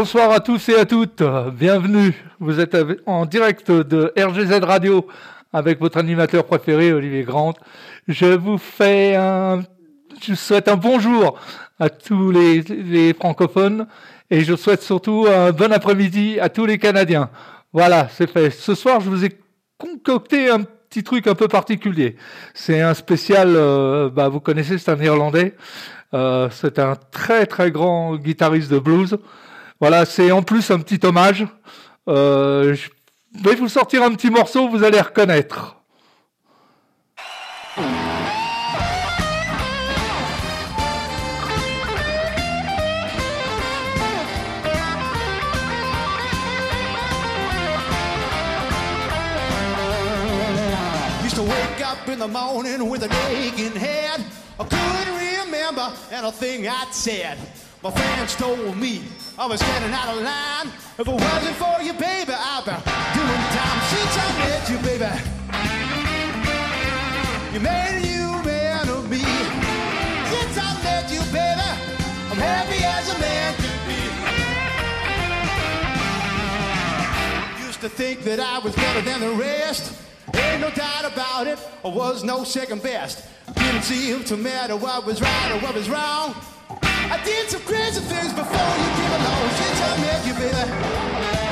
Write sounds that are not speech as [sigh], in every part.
Bonsoir à tous et à toutes, bienvenue. Vous êtes en direct de RGZ Radio avec votre animateur préféré Olivier Grant. Je vous fais un, je souhaite un bonjour à tous les, francophones et je souhaite surtout un bon après-midi à tous les Canadiens. Voilà, c'est fait. Ce soir, je vous ai concocté un petit truc un peu particulier. C'est un spécial, euh, bah, vous connaissez, c'est un Irlandais. Euh, c'est un très très grand guitariste de blues. Voilà, c'est en plus un petit hommage. Euh, je vais vous sortir un petit morceau, vous allez reconnaître. In the morning with head. I couldn't remember I'd said. My friends told me I was getting out of line. If it wasn't for you, baby, I'd be doing time since I met you, baby. You made a new man of me. Since I met you, baby, I'm happy as a man could be. Used to think that I was better than the rest. Ain't no doubt about it, I was no second best. Didn't seem to matter what was right or what was wrong. I did some crazy things before you came along. Since I met you, baby,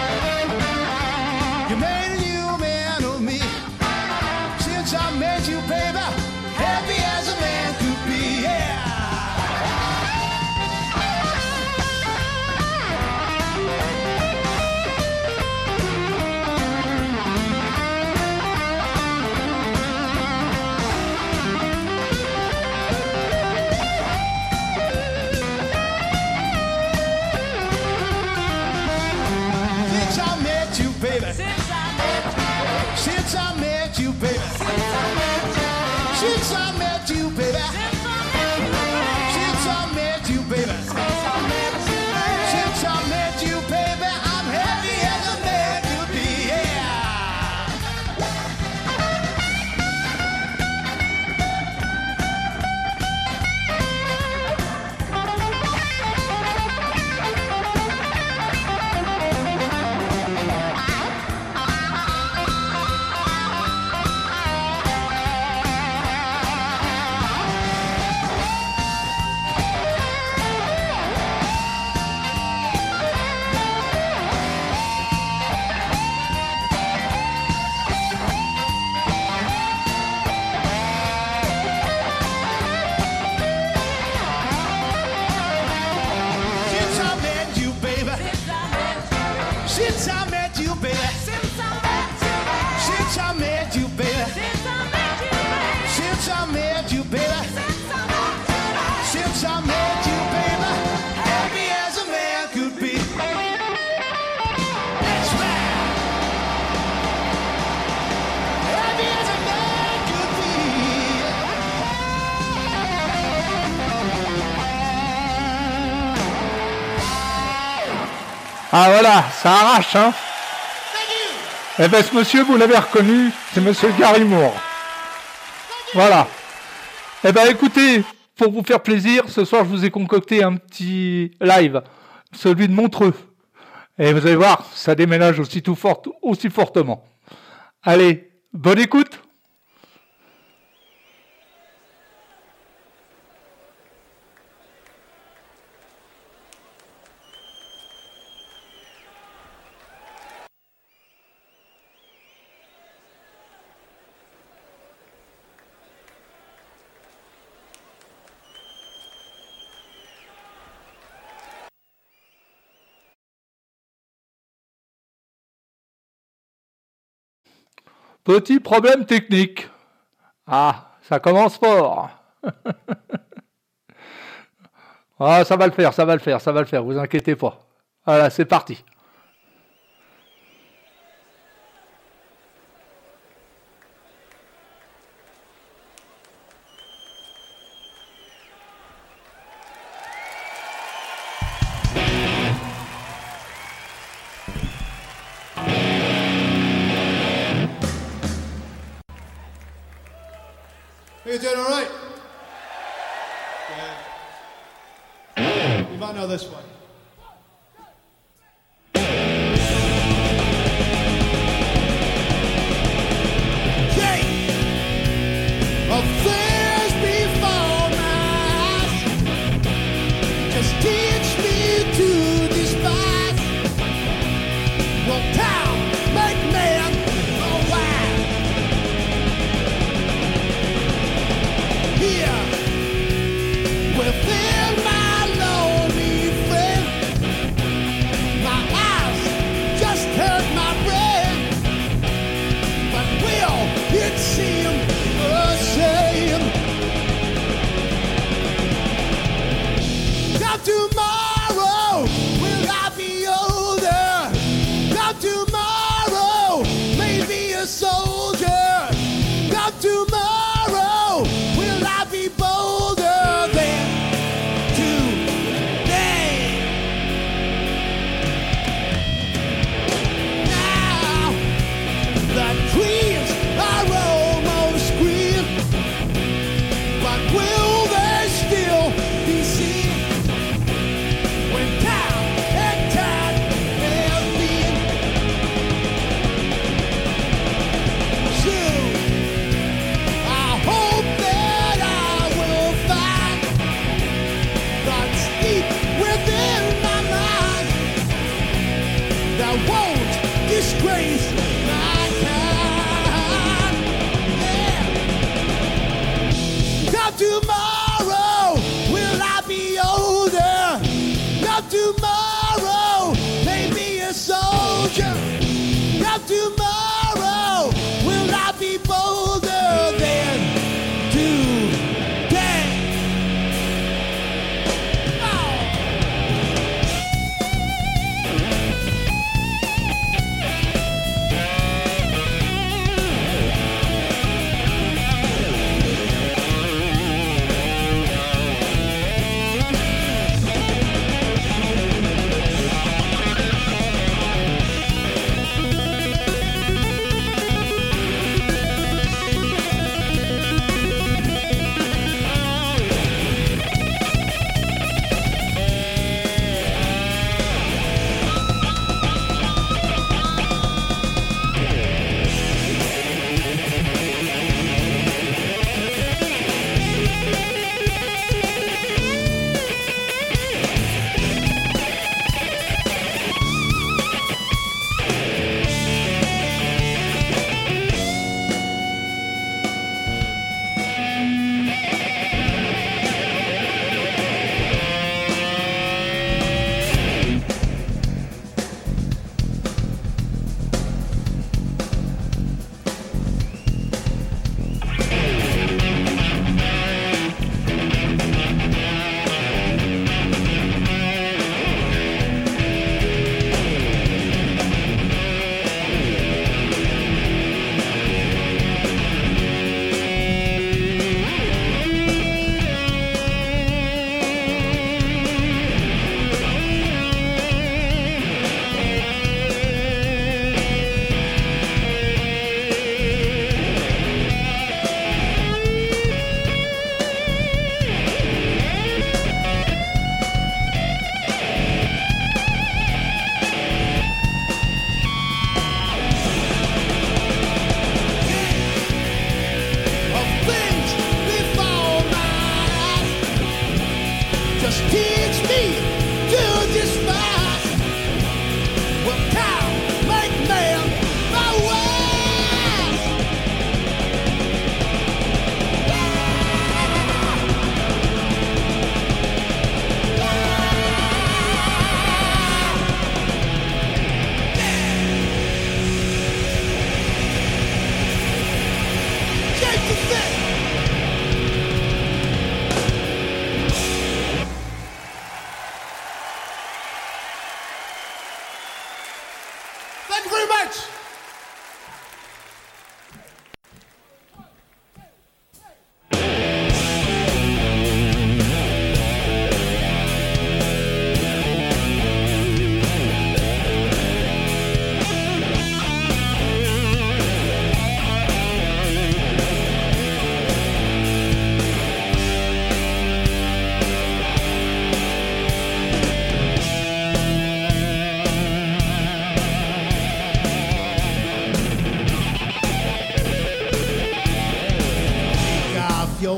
arrache, hein Eh ben ce monsieur, vous l'avez reconnu, c'est monsieur Gary Moore. Voilà. Eh ben écoutez, pour vous faire plaisir, ce soir je vous ai concocté un petit live, celui de Montreux. Et vous allez voir, ça déménage aussi tout fort, aussi fortement. Allez, bonne écoute. Petit problème technique. Ah, ça commence fort. [laughs] ah, ça va le faire, ça va le faire, ça va le faire, vous inquiétez pas. Voilà, c'est parti.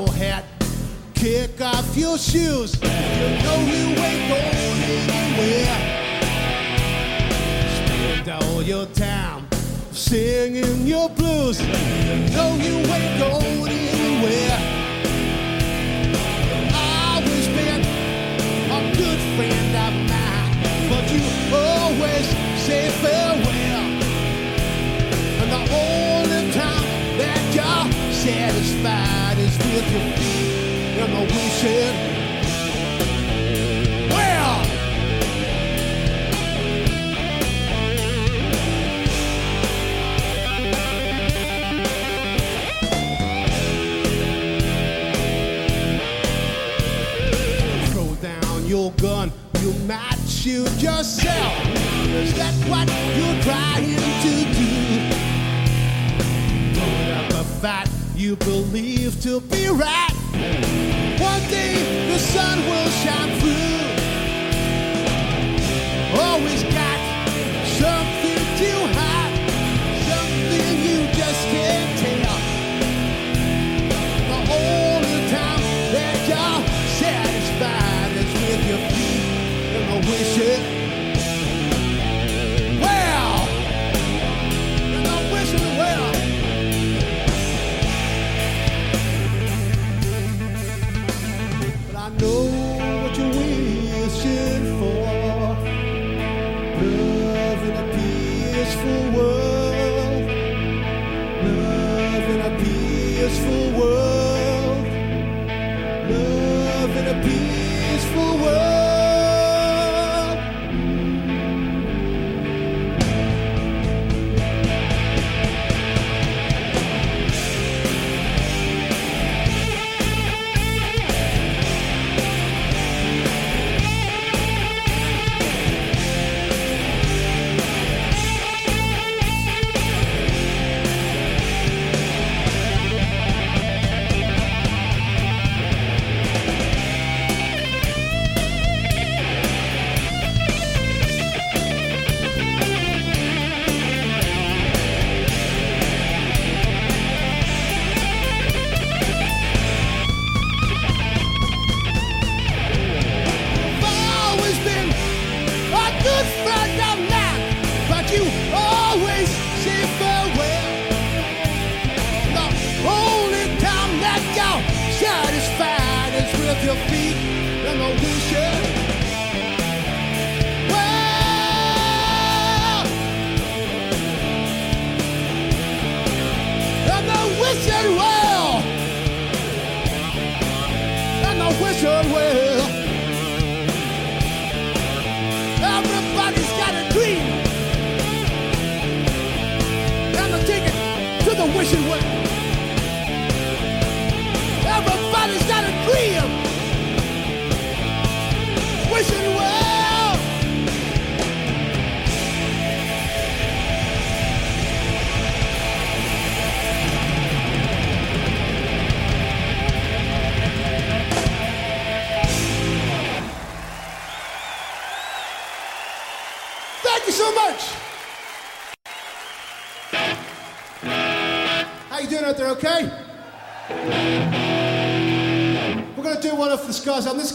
Your hat, kick off your shoes. You know you ain't going anywhere. Spend all your time singing your blues. You know you ain't going anywhere. Always been a good friend of mine, but you always say farewell. And the only time that you're satisfied is with your feet in the. Well, throw down your gun, you might shoot yourself. Is that what you're trying to do? You believe to be right. One day the sun will shine through. Always got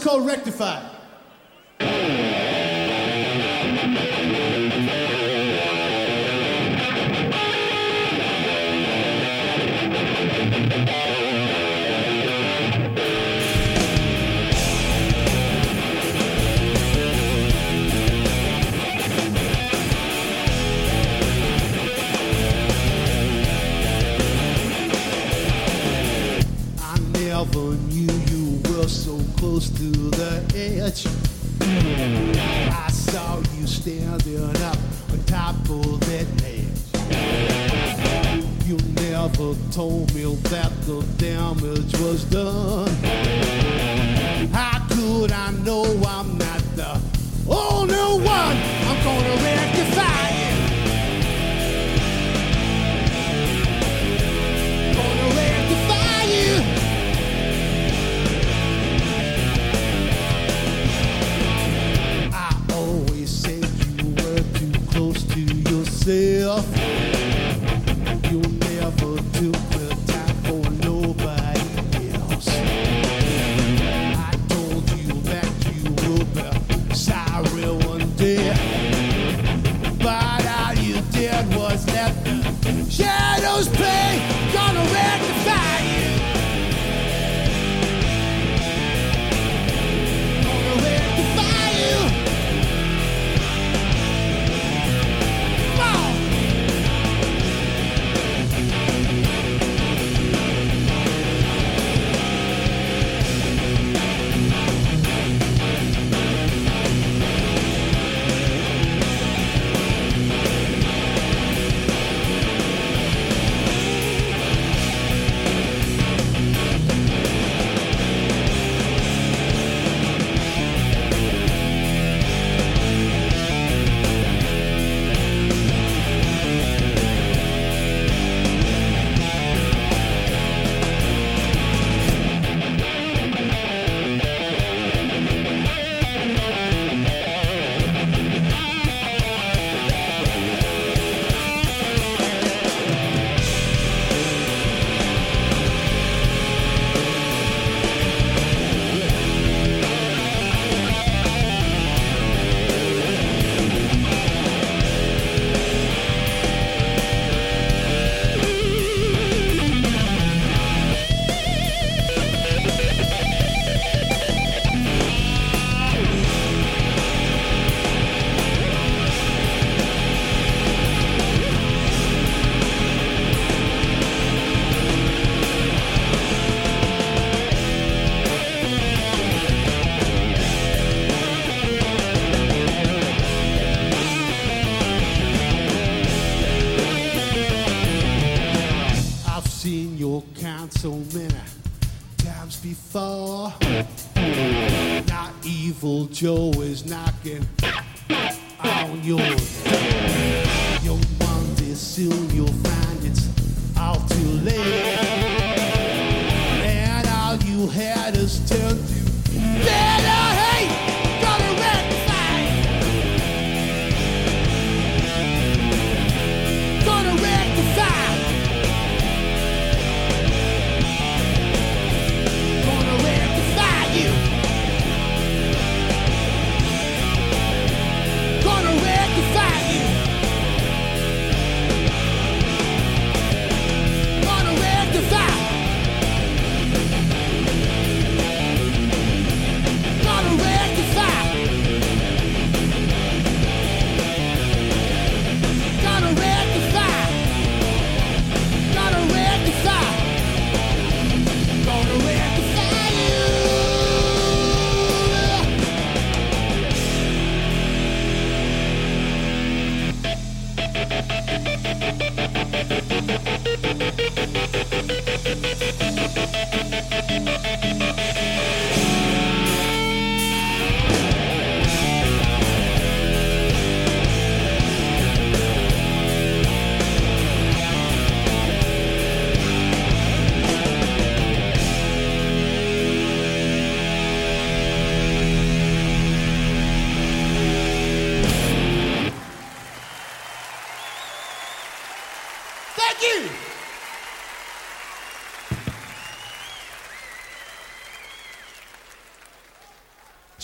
called Rectify.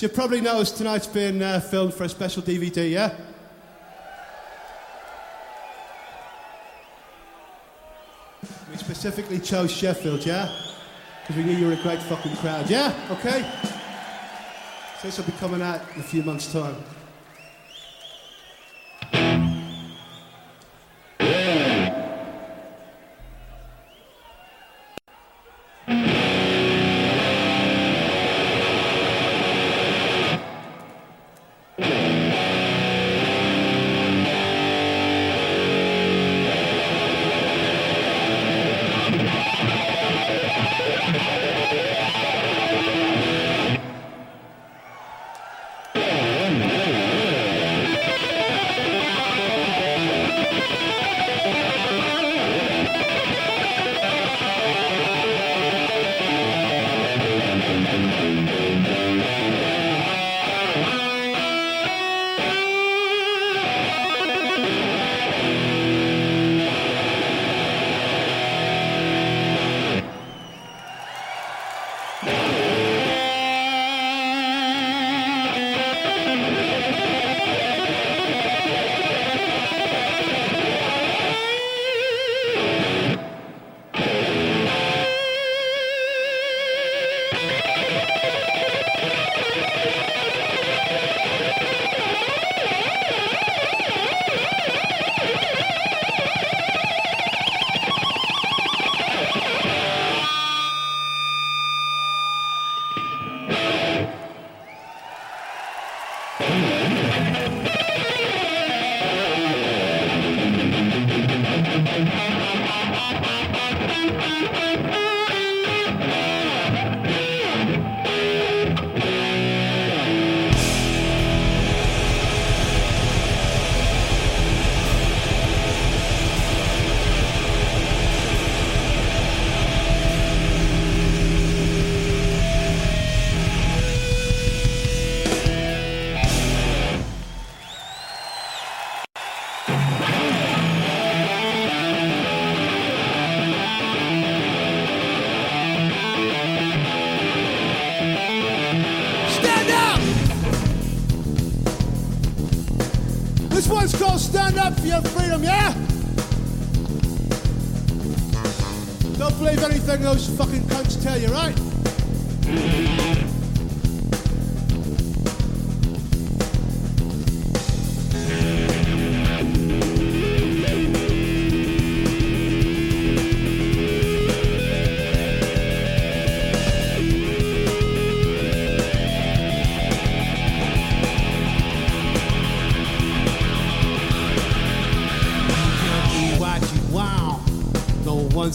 you probably noticed, tonight's been uh, filmed for a special DVD, yeah? We specifically chose Sheffield, yeah? Because we knew you were a great fucking crowd, yeah? Okay? So this will be coming out in a few months' time.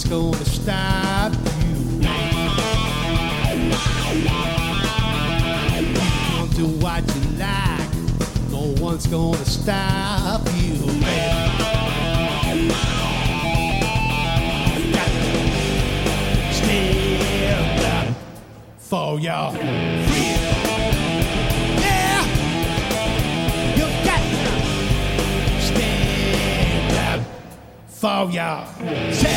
gonna stop you. You can do what you like. No one's gonna stop you. you got to stand up for y'all. Yeah, you got to stand up for.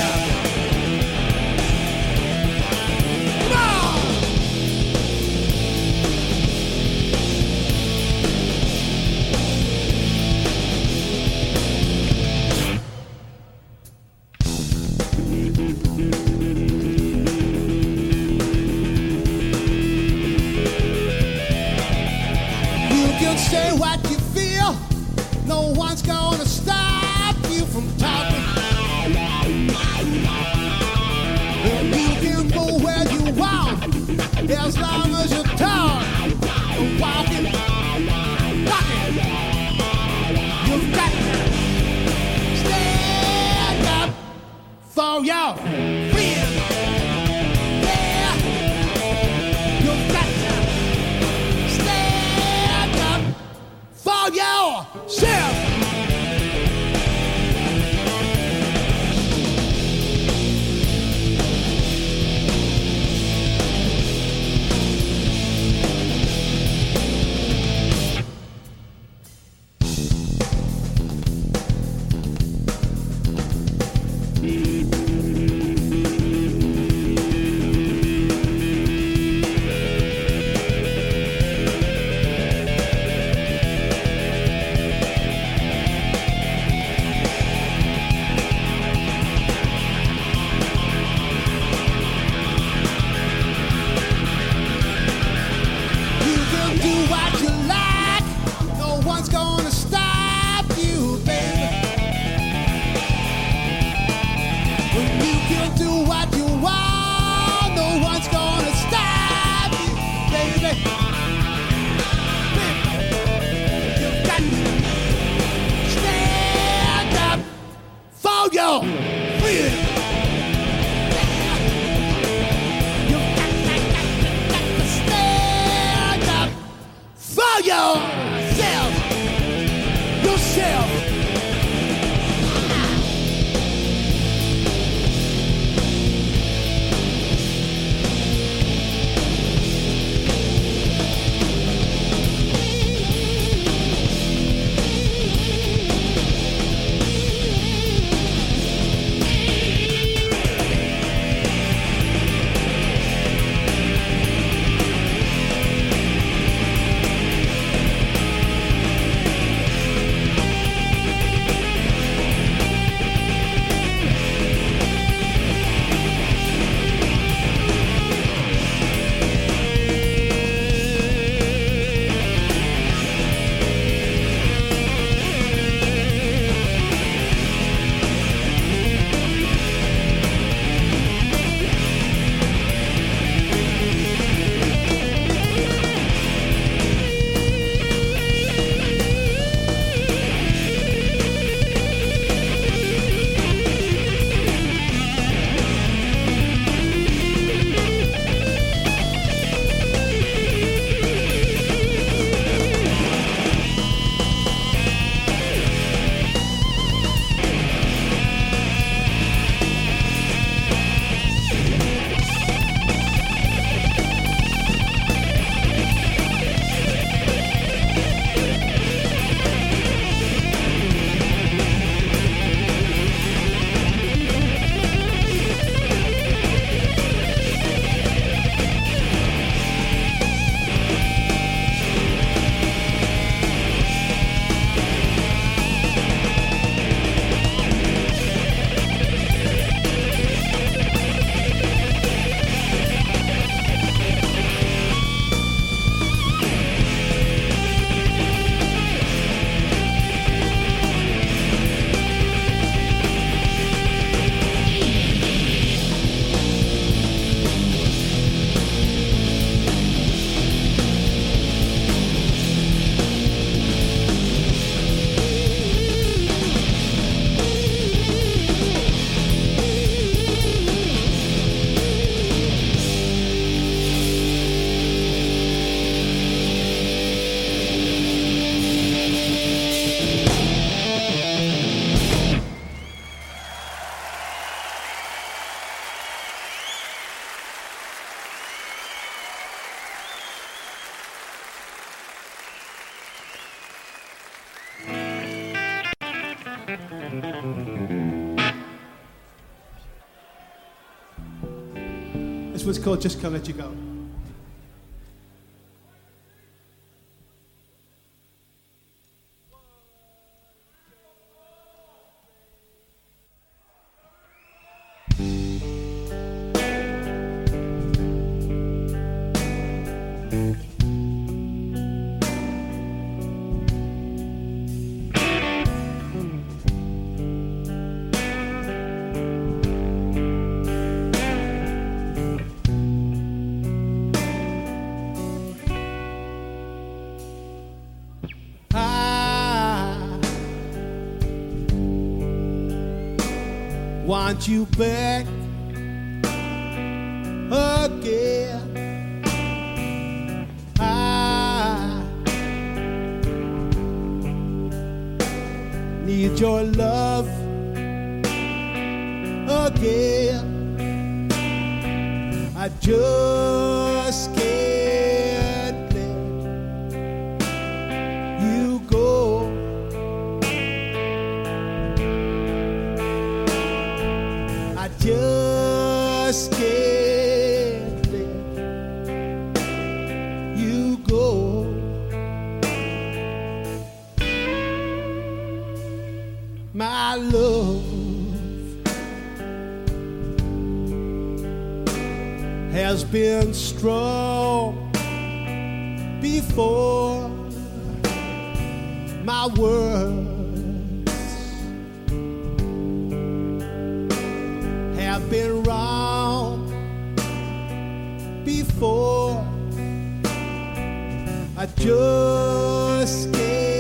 It's called Just Can't Let You Go. want you back. I just can't.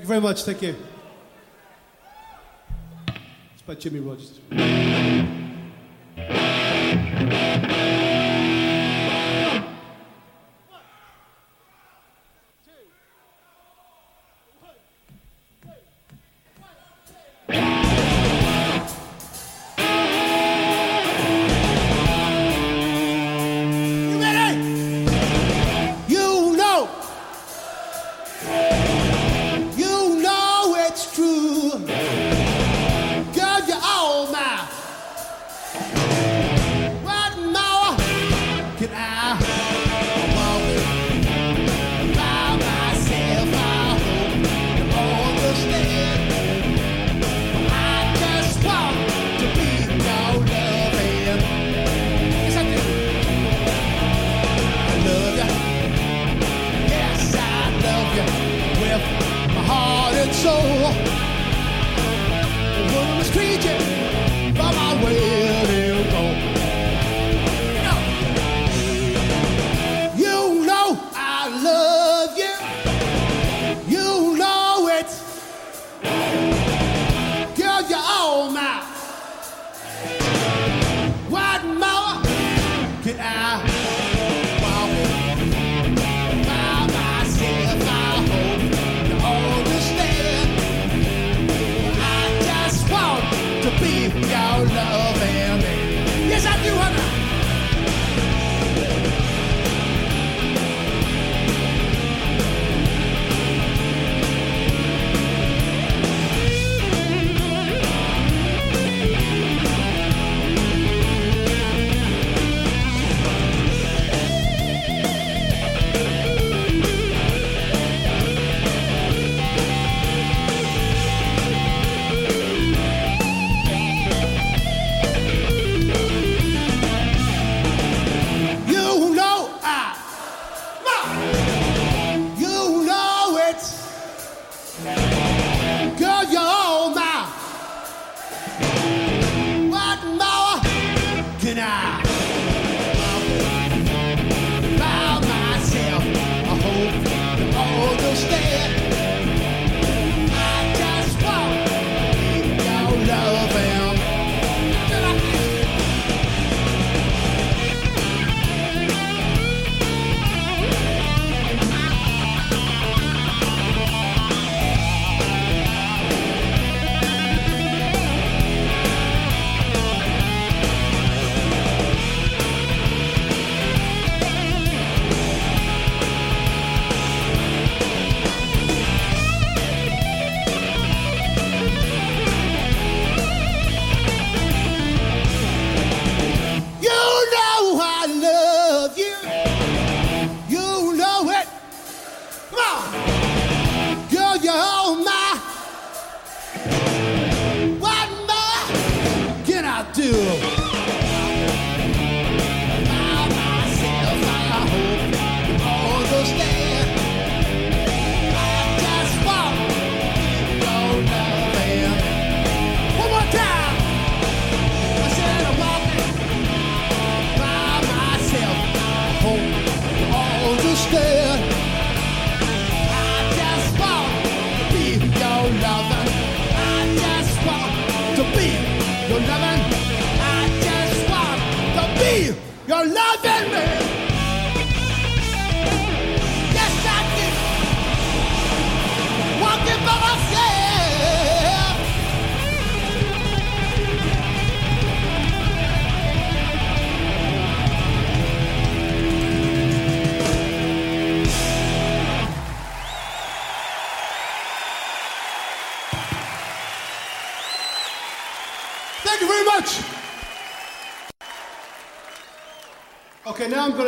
Thank you very much. Thank you. It's by Jimmy Rogers.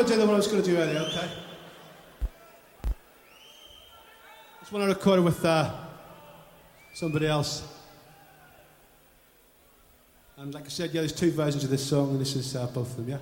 I to do the one I was going to do earlier, okay? this one I recorded with uh, somebody else. And like I said, yeah, there's two versions of this song, and this is uh, both of them, yeah?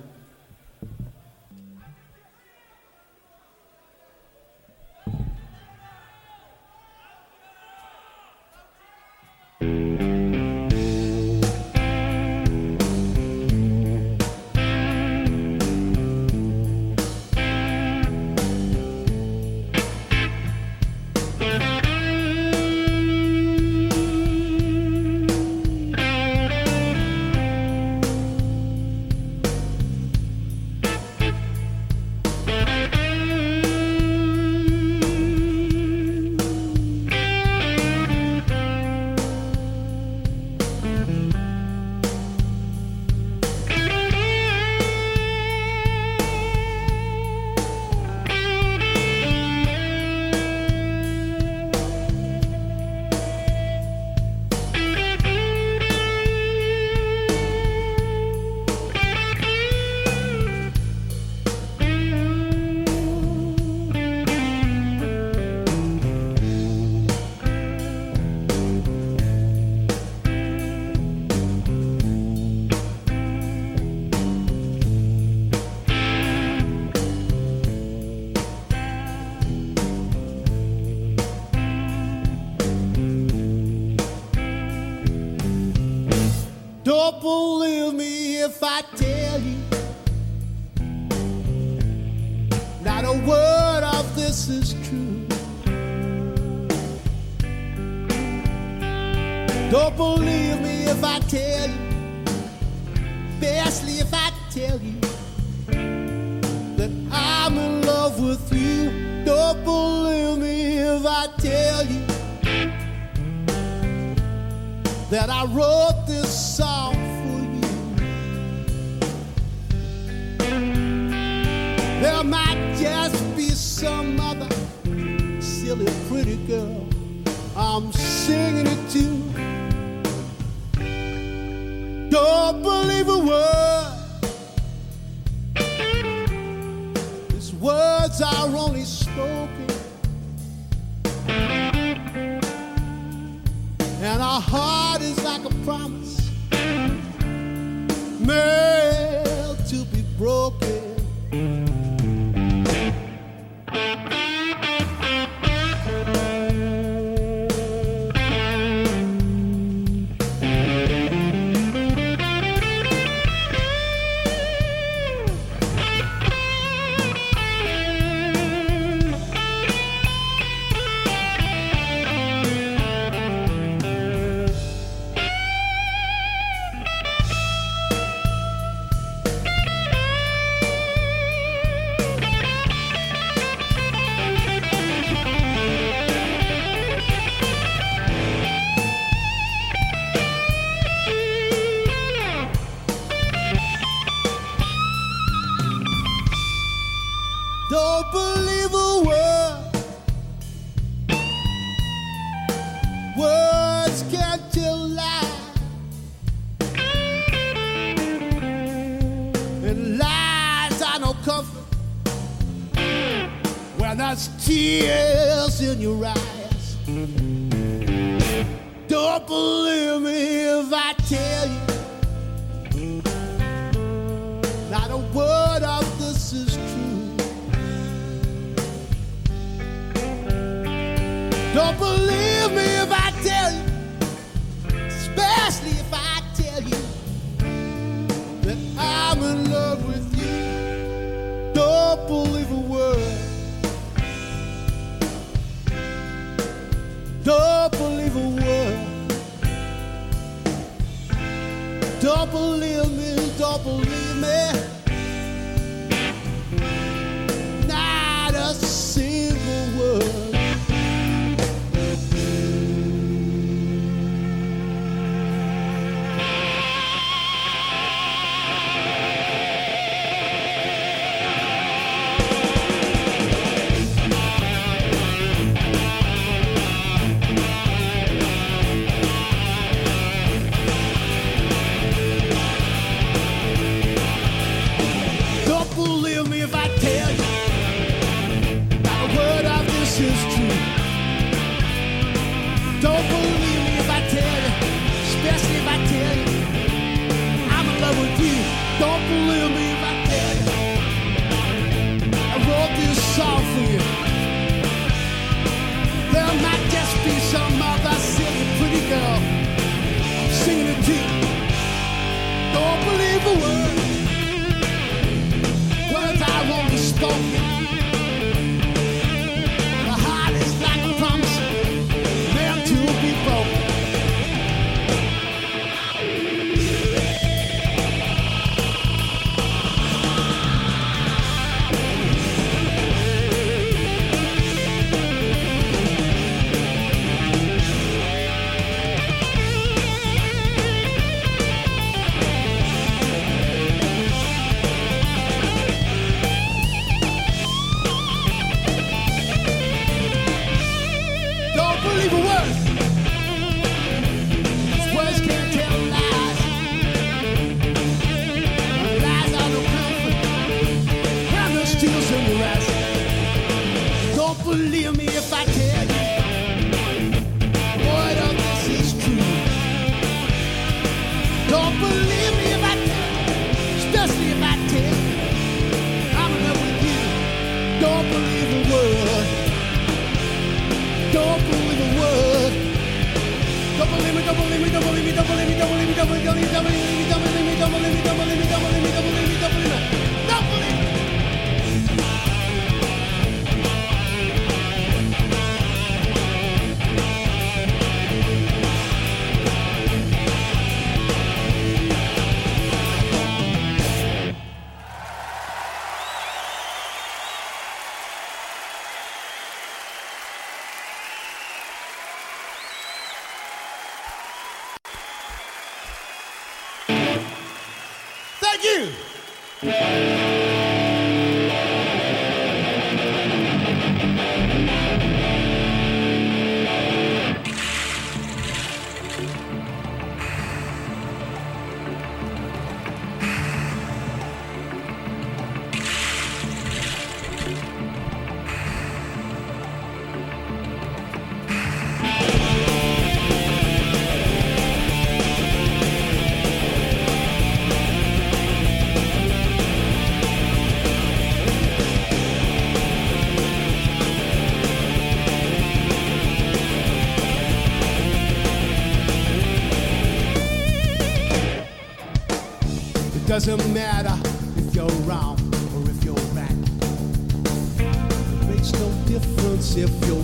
that I wrote this song for you. There might just be some other silly pretty girl I'm singing it to. Don't believe a word. These words are only spoken My heart is like a promise, made to be broken. doesn't matter if you're wrong or if you're right. It makes no difference if you're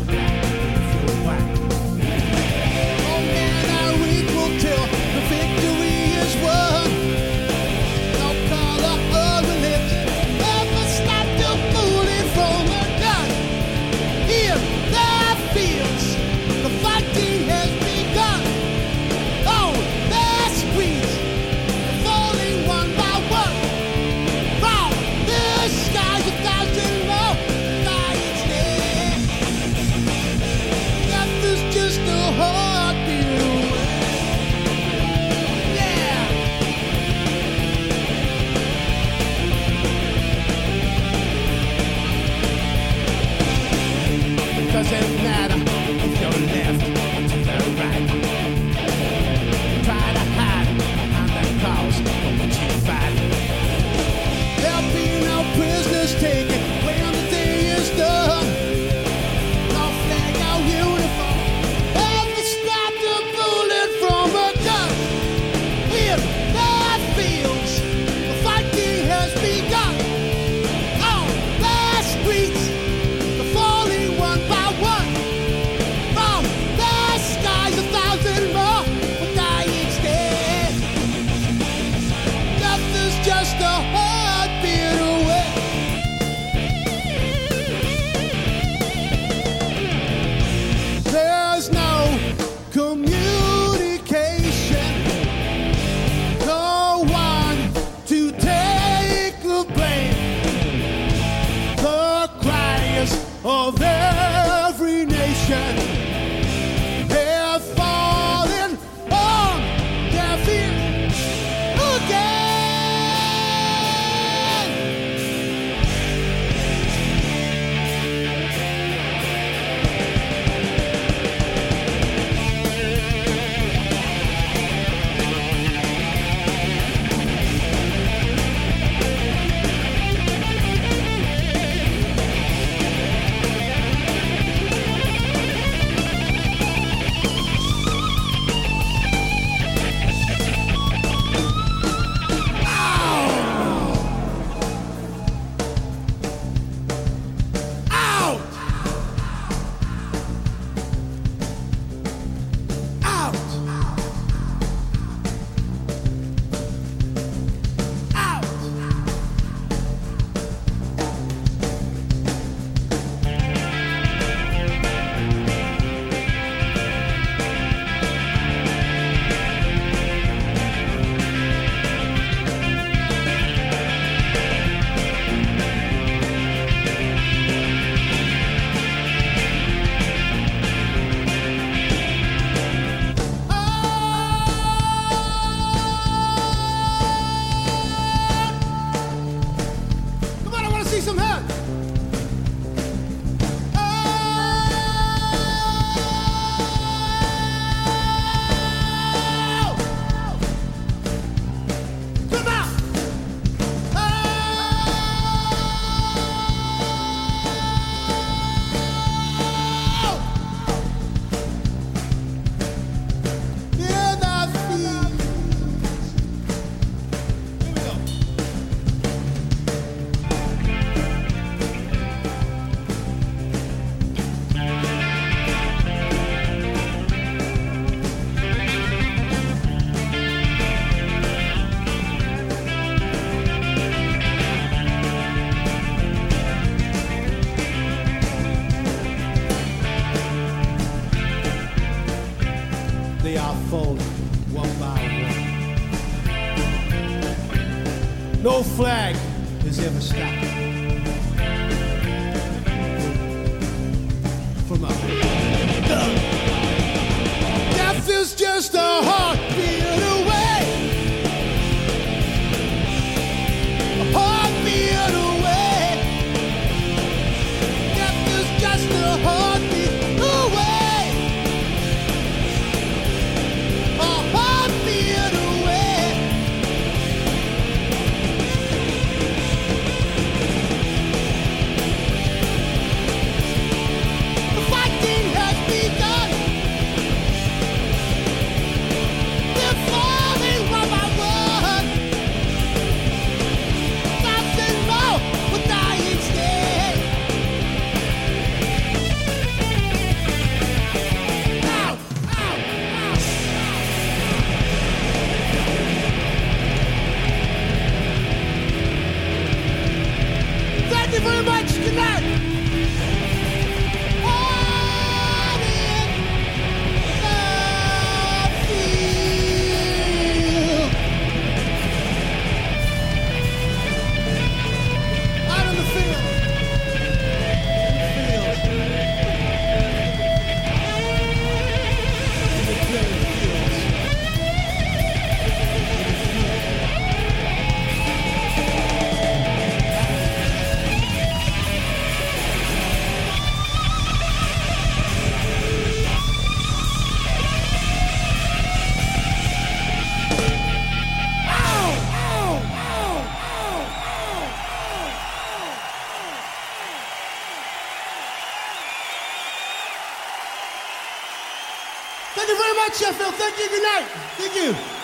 Thank you.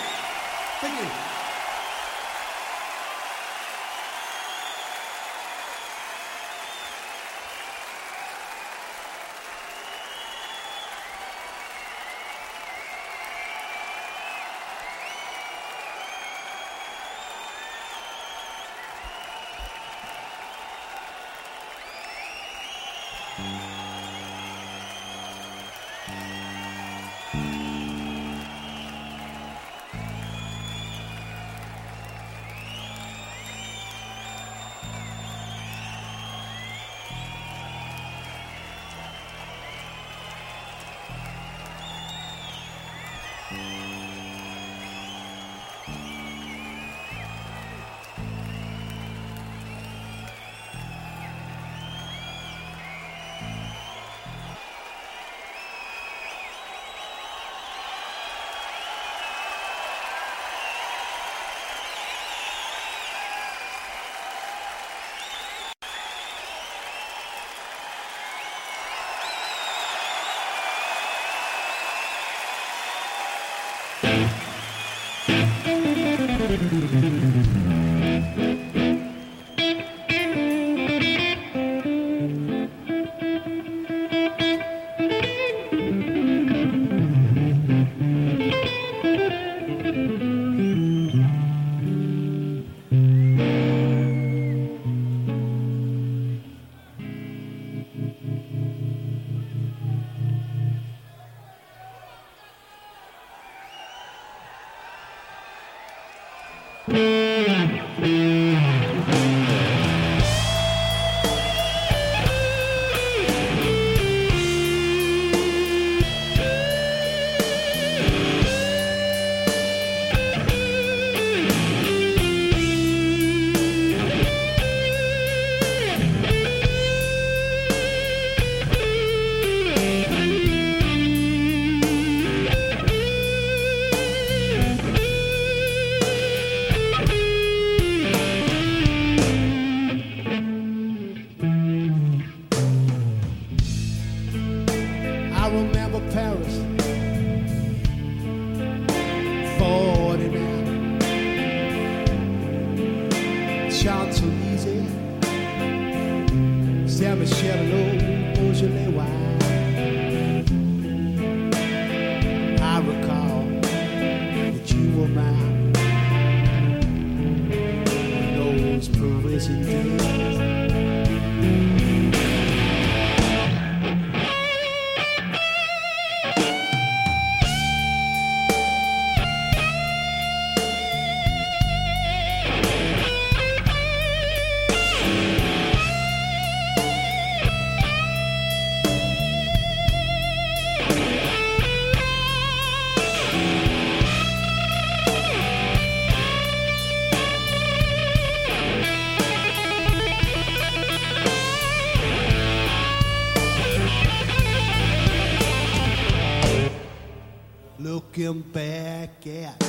Looking back at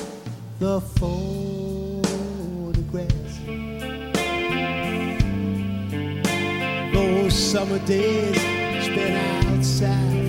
the photographs. Those summer days spent outside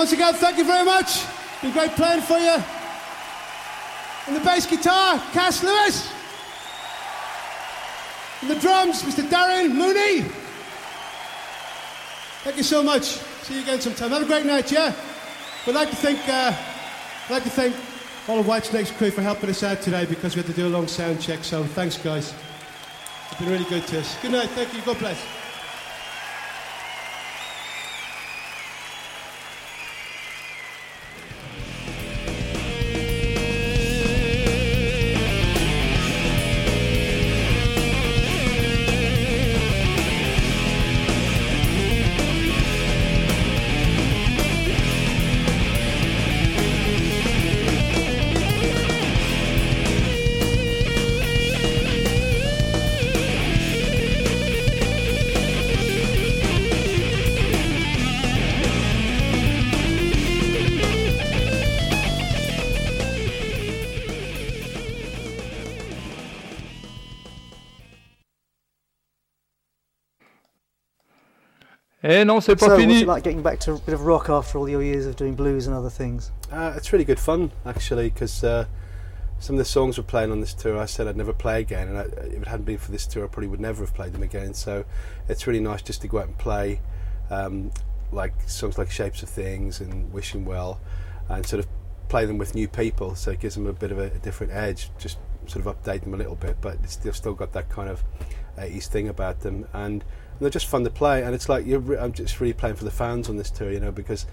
Once again, thank you very much. Been great playing for you. And the bass guitar, Cass Lewis. And the drums, Mr. Darren Mooney. Thank you so much. See you again sometime. Have a great night, yeah? We'd like to thank, uh, I'd like to thank all of Whitesnake's crew for helping us out today because we had to do a long sound check. So thanks, guys. It's been really good to us. Good night. Thank you. God bless. Eh non, c'est pas so, what's fini. it like getting back to a bit of rock after all your years of doing blues and other things? Uh, it's really good fun actually because uh, some of the songs we're playing on this tour, I said I'd never play again, and I, if it hadn't been for this tour, I probably would never have played them again. So it's really nice just to go out and play, um, like songs like Shapes of Things and Wishing Well, and sort of play them with new people. So it gives them a bit of a, a different edge, just sort of update them a little bit, but they've still got that kind of 80s thing about them, and, and they're just fun to play. And it's like you're, re- I'm just really playing for the fans on this tour, you know, because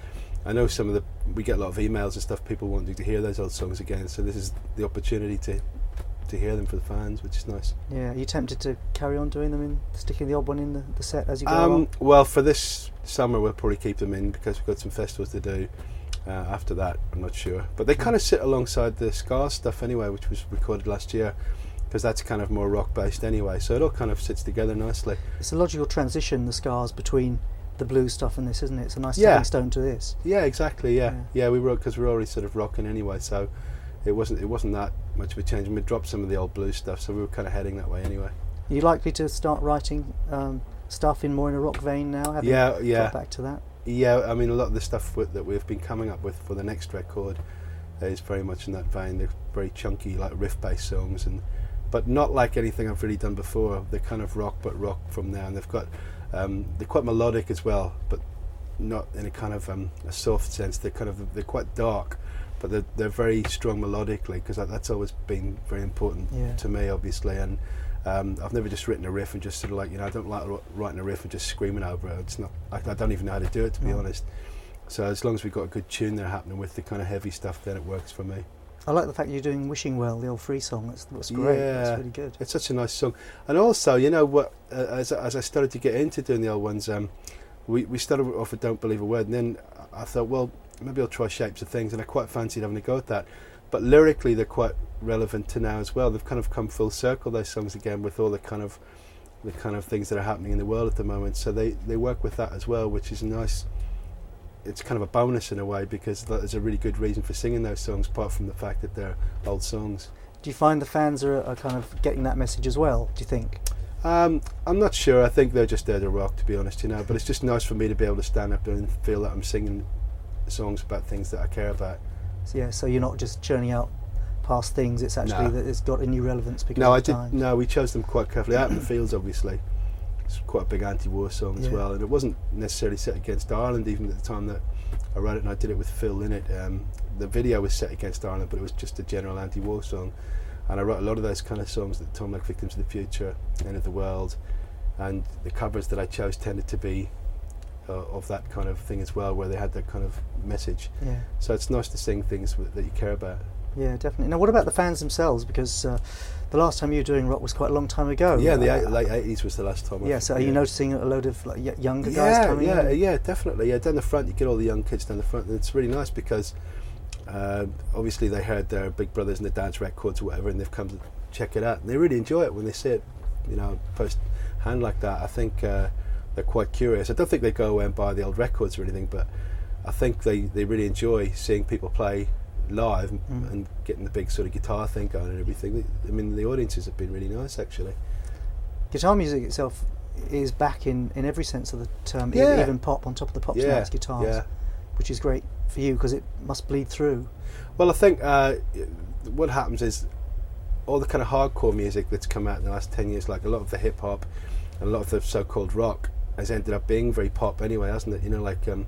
I know some of the we get a lot of emails and stuff, people wanting to hear those old songs again. So this is the opportunity to to hear them for the fans, which is nice. Yeah, are you tempted to carry on doing them in sticking the odd one in the, the set as you go Um, along? well, for this summer, we'll probably keep them in because we've got some festivals to do. Uh, after that, I'm not sure, but they kind of sit alongside the Scars stuff anyway, which was recorded last year, because that's kind of more rock based anyway. So it all kind of sits together nicely. It's a logical transition, the scars between the blue stuff and this, isn't it? It's a nice Yeah. stepping stone to this. Yeah, exactly. Yeah, Yeah. yeah. we wrote because we're already sort of rocking anyway, so it wasn't it wasn't that much of a change. And we dropped some of the old blue stuff, so we were kind of heading that way anyway. Are you likely to start writing um, stuff in more in a rock vein now? Yeah, yeah. got back to that. Yeah, I mean, a lot of the stuff with, that we've been coming up with for the next record is very much in that vein. They're very chunky, like riff-based songs, and but not like anything I've really done before. They're kind of rock, but rock from there, and they've got um, they're quite melodic as well, but not in a kind of um, a soft sense. They're kind of they're quite dark, but they're they're very strong melodically because that, that's always been very important Yeah. to me, obviously, and. Um, I've never just written a riff and just sort of like you know I don't like writing a riff and just screaming over it. It's not I, I don't even know how to do it to be No. honest. So as long as we've got a good tune there happening with the kind of heavy stuff, then it works for me. I like the fact you're doing "Wishing Well," the old free song. That's, that's great. Yeah. That's really good. It's such a nice song, and also you know what? Uh, as as I started to get into doing the old ones, um, we we started off with "Don't Believe a Word," and then I thought, well, maybe I'll try "Shapes of Things," and I quite fancied having a go at that. But lyrically, they're quite relevant to now as well. They've kind of come full circle those songs again with all the kind of the kind of things that are happening in the world at the moment. So they they work with that as well, which is nice. It's kind of a bonus in a way because there's a really good reason for singing those songs, apart from the fact that they're old songs. Do you find the fans are, are kind of getting that message as well? Do you think? Um, I'm not sure. I think they're just there to rock, to be honest, you know. But it's just nice for me to be able to stand up there and feel that I'm singing songs about things that I care about. So, yeah. So you're not just churning out past things. It's actually No. that it's got a new relevance because No, of I did. No, we chose them quite carefully. Out in the fields, obviously, it's quite a big anti-war song as Yeah. well, and it wasn't necessarily set against Ireland. Even at the time that I wrote it, and I did it with Phil Lynott. Um, the video was set against Ireland, but it was just a general anti-war song. And I wrote a lot of those kind of songs that Tom like Victims of the Future, End of the World, and the covers that I chose tended to be uh, of that kind of thing as well, where they had that kind of message. Yeah. So it's nice to sing things that you care about. Yeah, definitely. Now, what about the fans themselves? Because uh, the last time you were doing rock was quite a long time ago. yeah, the Uh, late eighties was the last time. I Yeah, so are you noticing a load of like, younger guys yeah, coming yeah, in? yeah, definitely. Yeah, down the front, you get all the young kids down the front, and it's really nice because uh, obviously they heard their big brothers and the dad's records or whatever, and they've come to check it out, and they really enjoy it when they see it, you know, post hand like that. I think uh, they're quite curious. I don't think they go away and buy the old records or anything, but I think they, they really enjoy seeing people play live and, Mm. and getting the big sort of guitar thing going and everything. I mean, the audiences have been really nice actually. Guitar music itself is back in, in every sense of the term, Yeah. even pop on top of the pop Yeah, guitars, yeah. which is great for you because it must bleed through. Well, I think uh, what happens is all the kind of hardcore music that's come out in the last 10 years, like a lot of the hip hop and a lot of the so called rock, has ended up being very pop anyway, hasn't it? You know, like, um,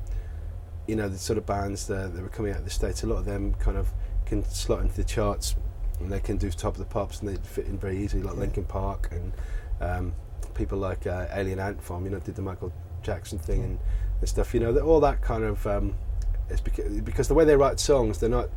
you know, the sort of bands that, that were coming out of the States, a lot of them kind of can slot into the charts and they can do top of the pops and they fit in very easily, like Yeah. Linkin Park and um, people like uh, Alien Ant Farm, you know, did the Michael Jackson thing and, and stuff. You know, that all that kind of um, it's because, because the way they write songs, they're not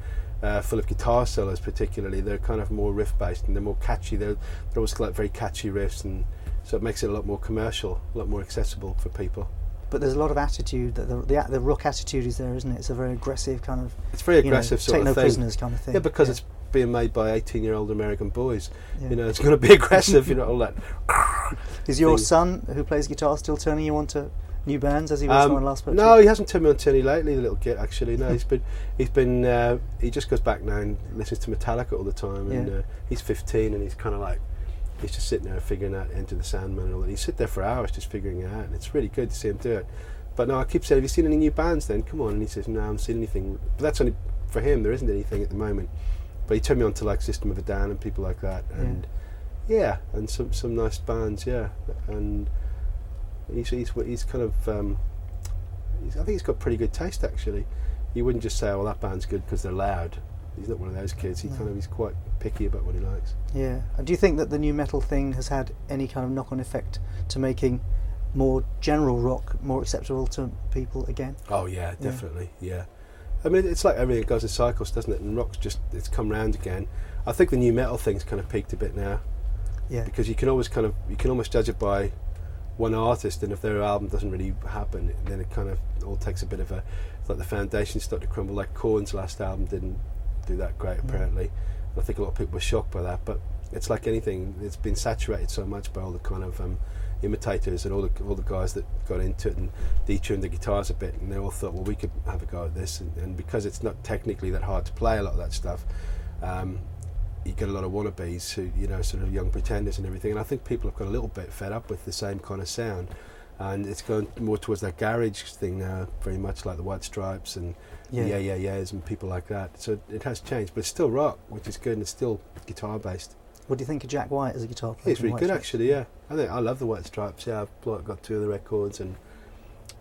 uh, full of guitar solos particularly. They're kind of more riff based and they're more catchy. They're they're always like very catchy riffs, and so it makes it a lot more commercial, a lot more accessible for people. But there's a lot of attitude that the, the the rock attitude is there, isn't it? It's a very aggressive kind of It's very you know, aggressive take no prisoners kind of thing. Yeah, because it's being made by 18 year old American boys. Yeah. You know, it's going to be aggressive. you know, all that. [laughs] Is your thing. son who plays guitar still turning you on to new bands as he was Um, I last no, he hasn't turned me on to any lately. The little git, actually. No, he's been, he's been, uh, he just goes back now and listens to Metallica all the time. And Yeah. uh, he's 15, and he's kind of like, he's just sitting there figuring out Enter the Sandman and all that. He sit there for hours just figuring it out, and it's really good to see him do it. But no, I keep saying, have you seen any new bands? Then come on, and he says, no, I haven't seen anything. But that's only for him. There isn't anything at the moment. But he turned me on to like System of a Down and people like that, and yeah, and some some nice bands, yeah, and he's he's he's kind of um, he's, I think he's got pretty good taste actually. You wouldn't just say, "Oh, that band's good because they're loud." He's not one of those kids. He No. kind of he's quite picky about what he likes. Yeah. And do you think that the new metal thing has had any kind of knock-on effect to making more general rock more acceptable to people again? Oh yeah, definitely, yeah. I mean, it's like everything goes in cycles, doesn't it? And rock's just it's come round again. I think the new metal thing's kind of peaked a bit now Yeah. because you can always kind of you can almost judge it by one artist, and if their album doesn't really happen, then it kind of all takes a bit of a like the foundations start to crumble. Like Korn's last album didn't do that great mm. apparently. And I think a lot of people were shocked by that, but it's like anything; it's been saturated so much by all the kind of um, imitators and all the all the guys that got into it and detuned the guitars a bit, and they all thought, well, we could have a go at this, and, and because it's not technically that hard to play a lot of that stuff. Um, you get a lot of wannabes who, you know, sort of young pretenders and everything. And I think people have got a little bit fed up with the same kind of sound. And it's going more towards that garage thing now, very much like the White Stripes and Yeah. Yeah Yeah Yeahs and people like that. So it has changed, but it's still rock, which is good, and it's still guitar based. What do you think of Jack White as a guitar player? It's really good, Stripes? actually. Yeah, I think I love the White Stripes. Yeah, I've got got two of the records, and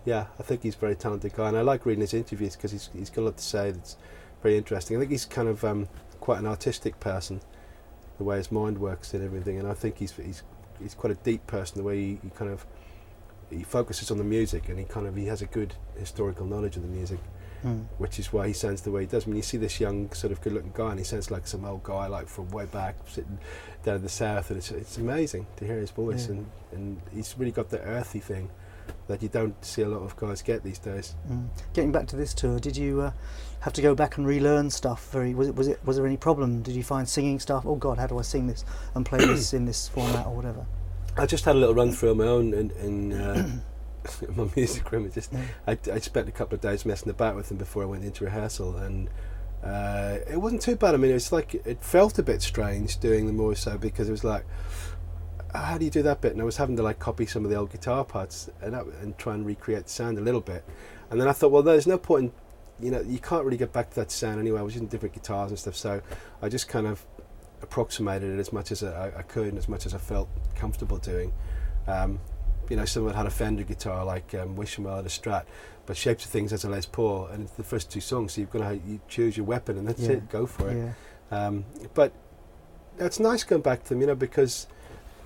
yeah, I think he's a very talented guy, and I like reading his interviews because he's he's got a lot to say that's very interesting. I think he's kind of um, quite an artistic person, the way his mind works and everything, and I think he's he's he's quite a deep person. The way he, he kind of he focuses on the music, and he kind of he has a good historical knowledge of the music Mm. which is why he sounds the way he does. When you see this young, sort of good-looking guy, and he sounds like some old guy, like from way back, sitting down in the south, and it's it's amazing to hear his voice, Yeah. and and he's really got the earthy thing that you don't see a lot of guys get these days. Mm. Getting back to this tour, did you uh, have to go back and relearn stuff? Very was it was it was there any problem? Did you find singing stuff? Oh God, how do I sing this and play this [coughs] in this format or whatever? I just had a little run through on my own in, in uh, [coughs] [laughs] my music room. It just I, I spent a couple of days messing about with them before I went into rehearsal, and uh, it wasn't too bad. I mean, it was like it felt a bit strange doing them more so because it was like, how do you do that bit? And I was having to like copy some of the old guitar parts and that, and try and recreate the sound a little bit. And then I thought, well, there's no point. In, you know, you can't really get back to that sound anyway. I was using different guitars and stuff, so I just kind of approximated it as much as I, I could and as much as I felt comfortable doing. Um, you know, someone had a Fender guitar like um, Wishing Well had a Strat, but Shapes of Things has a Les Paul, and it's the first two songs, so you've got to you choose your weapon, and that's Yeah. it, go for it. Yeah. Um, but that's nice going back to them, you know, because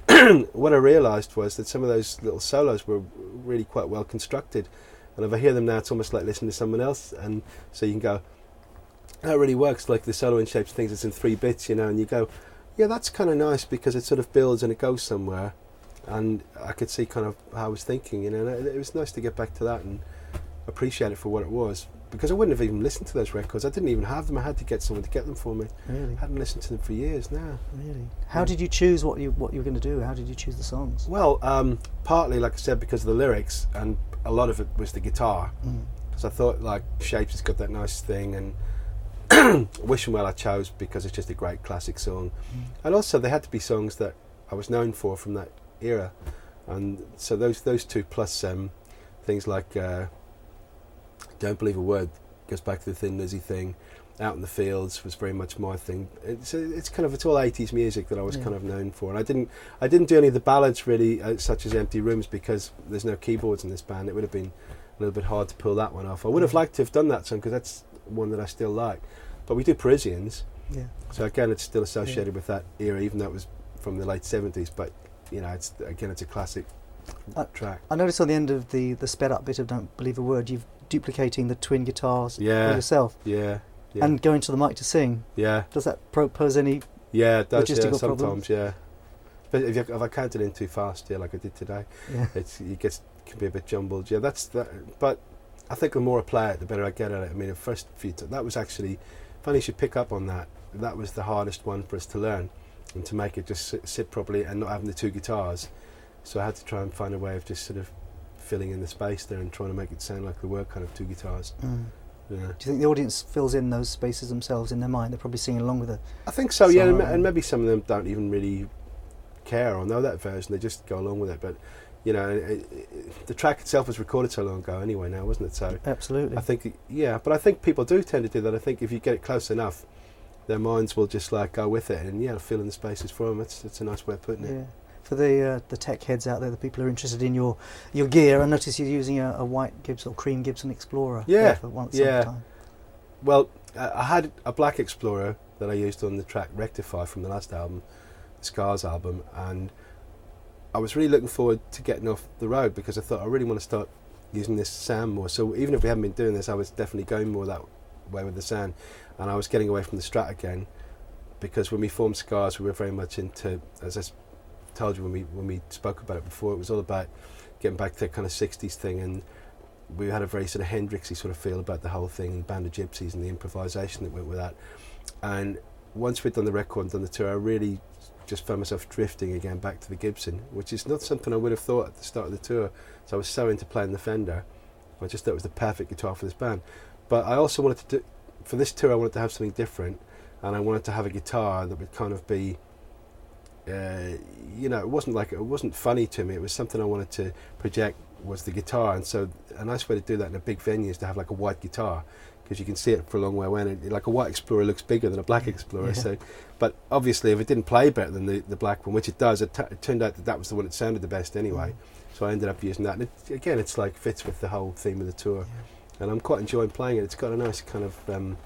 [clears throat] what I realised was that some of those little solos were really quite well constructed, and if I hear them now, it's almost like listening to someone else, and so you can go, that really works. Like the solo in Shapes of Things, it's in three bits, you know, and you go, yeah, that's kind of nice because it sort of builds and it goes somewhere, and I could see kind of how I was thinking, you know, and it, it was nice to get back to that and appreciate it for what it was. Because I wouldn't have even listened to those records. I didn't even have them. I had to get someone to get them for me. Really, I hadn't listened to them for years now. really. How did you choose what you what you were going to do? How did you choose the songs? Well, um, partly, like I said, because of the lyrics, and a lot of it was the guitar. Mm. Because I thought, like, Shapes has got that nice thing, and [coughs] Wishing Well I chose because it's just a great classic song. And also, they had to be songs that I was known for from that era. And so those those two, plus um, things like uh, Don't Believe a Word, goes back to the Thin Lizzy thing. Out in the fields was very much my thing. It's it's kind of it's all 80s music that I was Yeah. kind of known for, and I didn't I didn't do any of the ballads really, uh, such as Empty Rooms, because there's no keyboards in this band. It would have been a little bit hard to pull that one off. I would have liked to have done that song because that's one that I still like. But we do Parisians, Yeah. so again, it's still associated with that era, even though it was from the late 70s. But you know, it's again, it's a classic Uh, track. I noticed on the end of the, the sped up bit of Don't Believe a Word, you've duplicating the twin guitars Yeah. for yourself Yeah, yeah, and going to the mic to sing. yeah, Does that pose any? yeah. It does yeah, sometimes, problems? yeah. But if, you, if I counted in too fast, yeah, like I did today, Yeah. it's it gets can be a bit jumbled. Yeah, that's that. But I think the more I play it, the better I get at it. I mean, the first few t- that was actually funny. You should pick up on that. That was the hardest one for us to learn and to make it just sit, sit properly and not having the two guitars. So I had to try and find a way of just sort of filling in the space there and trying to make it sound like there were kind of two guitars. Mm. Yeah. Do you think the audience fills in those spaces themselves in their mind? They're probably singing along with it. I think so, yeah, and, and maybe some of them don't even really care or know that version. They just go along with it. But you know, it, it, the track itself was recorded so long ago anyway. Now, wasn't it? So Absolutely. I think, yeah, but I think people do tend to do that. I think if you get it close enough, their minds will just like go with it, and yeah, fill in the spaces for them. it's, that's a nice way of putting it. Yeah. For the uh, the tech heads out there, the people who are interested in your your gear, I notice you're using a, a white Gibson or cream Gibson Explorer. Yeah, For once yeah. Time. Well, uh, I had a black Explorer that I used on the track Rectify from the last album, the Scars album, and I was really looking forward to getting off the road because I thought I really want to start using this sound more. So even if we haven't been doing this, I was definitely going more that way with the sound, and I was getting away from the Strat again because when we formed Scars, we were very much into, as I told you when we when we spoke about it before, it was all about getting back to that kind of '60s thing and we had a very sort of Hendrixy sort of feel about the whole thing, and Band of Gypsys and the improvisation that went with that. And once we'd done the record and done the tour, I really just found myself drifting again back to the Gibson, which is not something I would have thought at the start of the tour. So I was so into playing the Fender, I just thought it was the perfect guitar for this band. But I also wanted to do, for this tour, I wanted to have something different, and I wanted to have a guitar that would kind of be uh, you know, it wasn't like it wasn't funny to me. It was something I wanted to project was the guitar, and so a nice way to do that in a big venue is to have like a white guitar because you can see it for a long way away. And like a white Explorer looks bigger than a black Explorer. Yeah. So, but obviously, if it didn't play better than the, the black one, which it does, it, t- it turned out that that was the one that sounded the best anyway. So I ended up using that. And it, again, it's like fits with the whole theme of the tour, and I'm quite enjoying playing it. It's got a nice kind of um,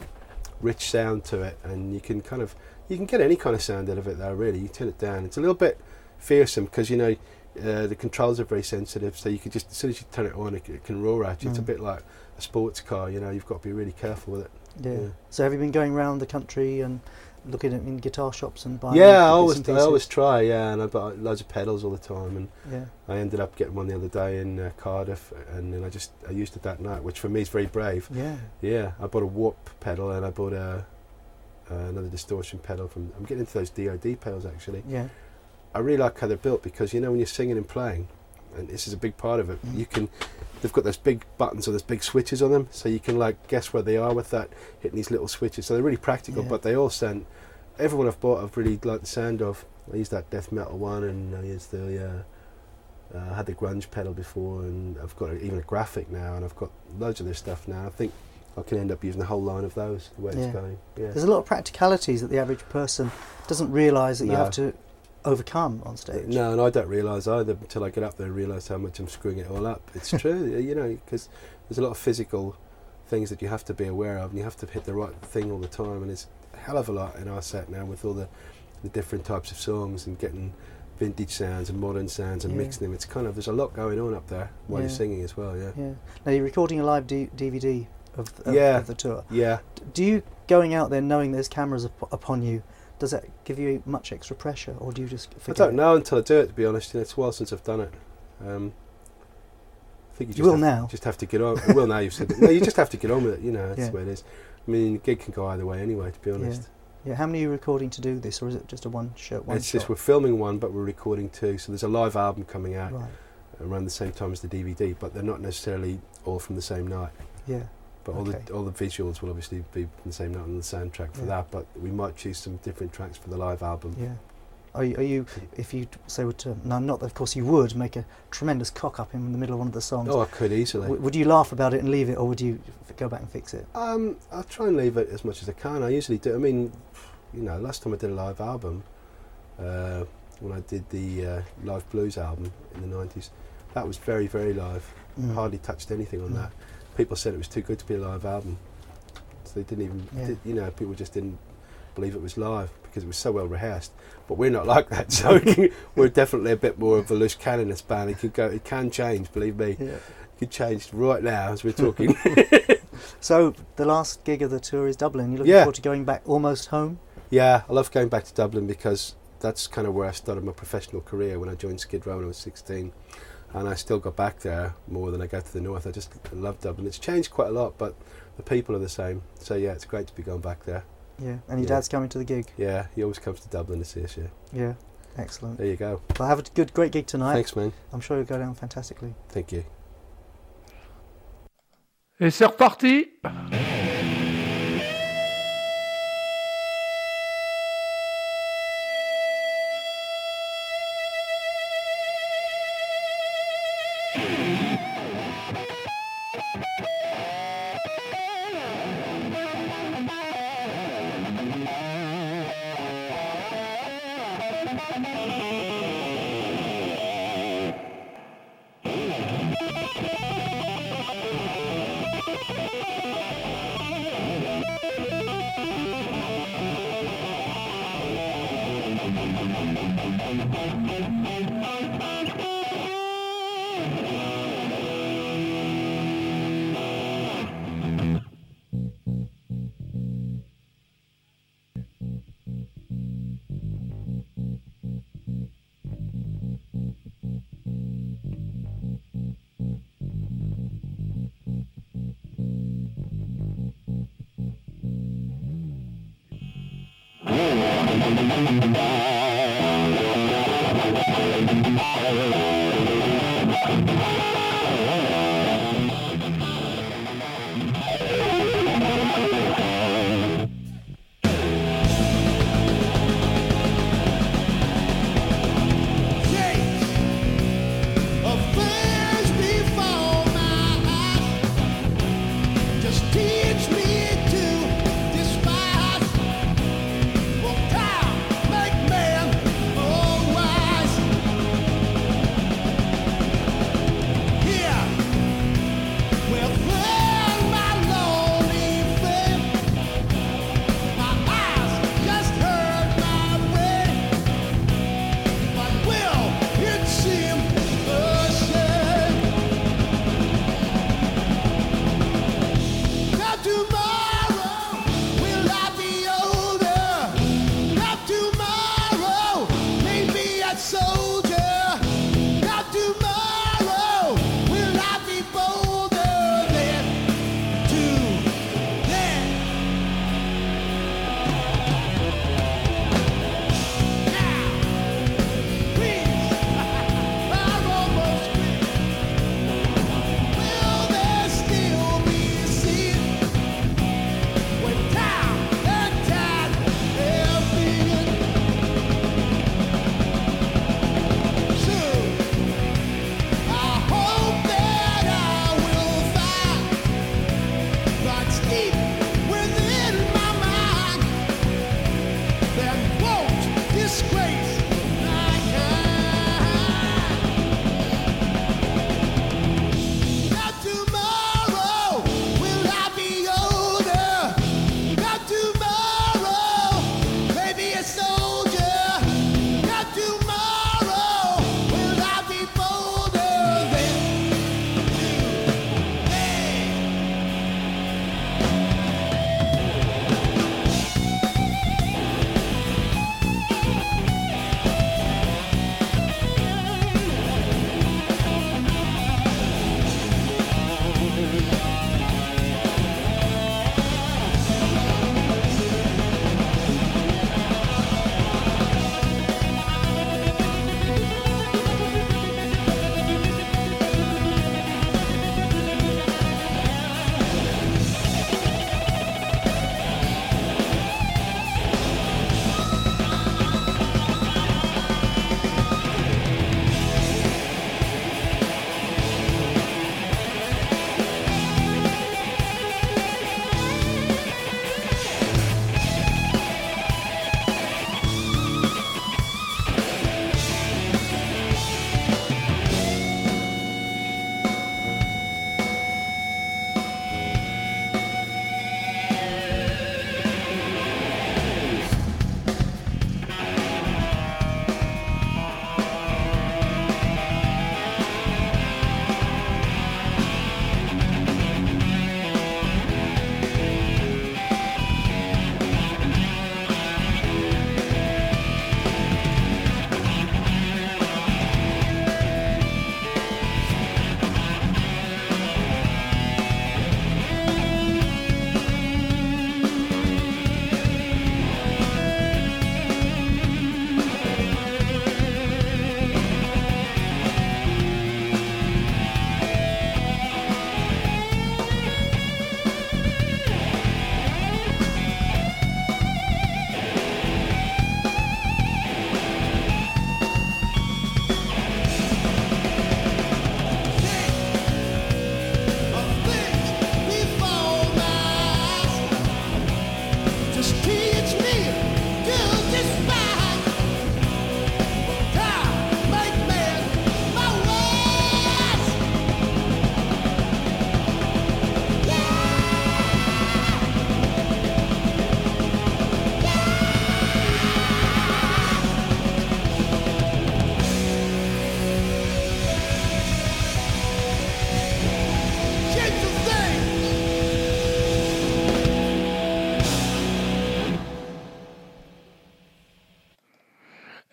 rich sound to it, and you can kind of you can get any kind of sound out of it there. Really, you turn it down. It's a little bit fearsome because you know uh, the controls are very sensitive, so you can just as soon as you turn it on, it, it can roar at you. It's a Mm. bit like a sports car. You know, you've got to be really careful with it. Yeah. Yeah. So have you been going around the country and looking at in guitar shops and buying? yeah, I always I always try. Yeah, and I bought loads of pedals all the time, and Yeah. I ended up getting one the other day in uh, Cardiff, and then I just I used it that night, which for me is very brave. Yeah. Yeah, I bought a warp pedal and I bought a uh, another distortion pedal from. I'm getting into those DOD pedals actually. Yeah. I really like how they're built because you know when you're singing and playing, and this is a big part of it. You can, they've got those big buttons or those big switches on them, so you can like guess where they are with that hitting these little switches. So they're really practical, Yeah. but they all sound. Everyone I've bought, I've really liked the sound of. I used that death metal one, and I used the. Uh, uh, I had the grunge pedal before, and I've got a, even a graphic now, and I've got loads of this stuff now. I think I can end up using a whole line of those the way Yeah. it's going. Yeah. There's a lot of practicalities that the average person doesn't realise that you have to overcome on stage. No, and I don't realise either until I get up there and realise how much I'm screwing it all up. It's [laughs] true, you know, because there's a lot of physical things that you have to be aware of, and you have to hit the right thing all the time. And it's a hell of a lot in our set now with all the, the different types of songs and getting vintage sounds and modern sounds and Yeah. mixing them. It's kind of there's a lot going on up there while you're singing as well. Yeah, Yeah. Now you're recording a live D- DVD of, of, Yeah. of the tour. yeah. Do you going out there knowing there's cameras up- upon you? Does that give you much extra pressure, or do you just? I don't it? know until I do it. To be honest, it's a while since I've done it. Um, I think you, You just will have, now. Just have to get on. well, now you've said it. No, you just have to get on with it. You know, that's Yeah. the way it is. I mean, the gig can go either way anyway. To be honest, Yeah. How many are you recording to do this, or is it just a one shot? One it's shot? just we're filming one, but we're recording two. So there's a live album coming out right. around the same time as the DVD, but they're not necessarily all from the same night. Yeah. But all Okay. the all the visuals will obviously be the same night on the soundtrack for Yeah. that. But we might choose some different tracks for the live album. Yeah. Are you, are you if you say were to no, not that of course you would make a tremendous cock up in the middle of one of the songs. Oh, I could easily. W- would you laugh about it and leave it, or would you f- go back and fix it? Um, I'll try and leave it as much as I can. I usually do. I mean, you know, last time I did a live album, uh, when I did the uh, live blues album in the '90s, that was very, very live. Mm. Hardly touched anything on Mm. that. People said it was too good to be a live album, so they didn't even. Yeah. Did, you know, people just didn't believe it was live because it was so well rehearsed. But we're not [laughs] like that, so we're definitely a bit more of a loose cannon. This band, it could go, it can change. Believe me, Yeah. it could change right now as we're talking. [laughs] [laughs] So the last gig of the tour is Dublin. You're looking Yeah. forward to going back almost home. Yeah, I love going back to Dublin because that's kind of where I started my professional career when I joined Skid Row when I was 16. And I still got back there more than I go to the north. I just love Dublin. It's changed quite a lot, but the people are the same. So yeah, it's great to be going back there. Yeah, and your Yeah. dad's coming to the gig. Yeah, he always comes to Dublin to see us. Yeah, Yeah, excellent. there you go. Well, have a good, great gig tonight. Thanks, man. I'm sure you'll go down fantastically. Thank you. Et c'est reparti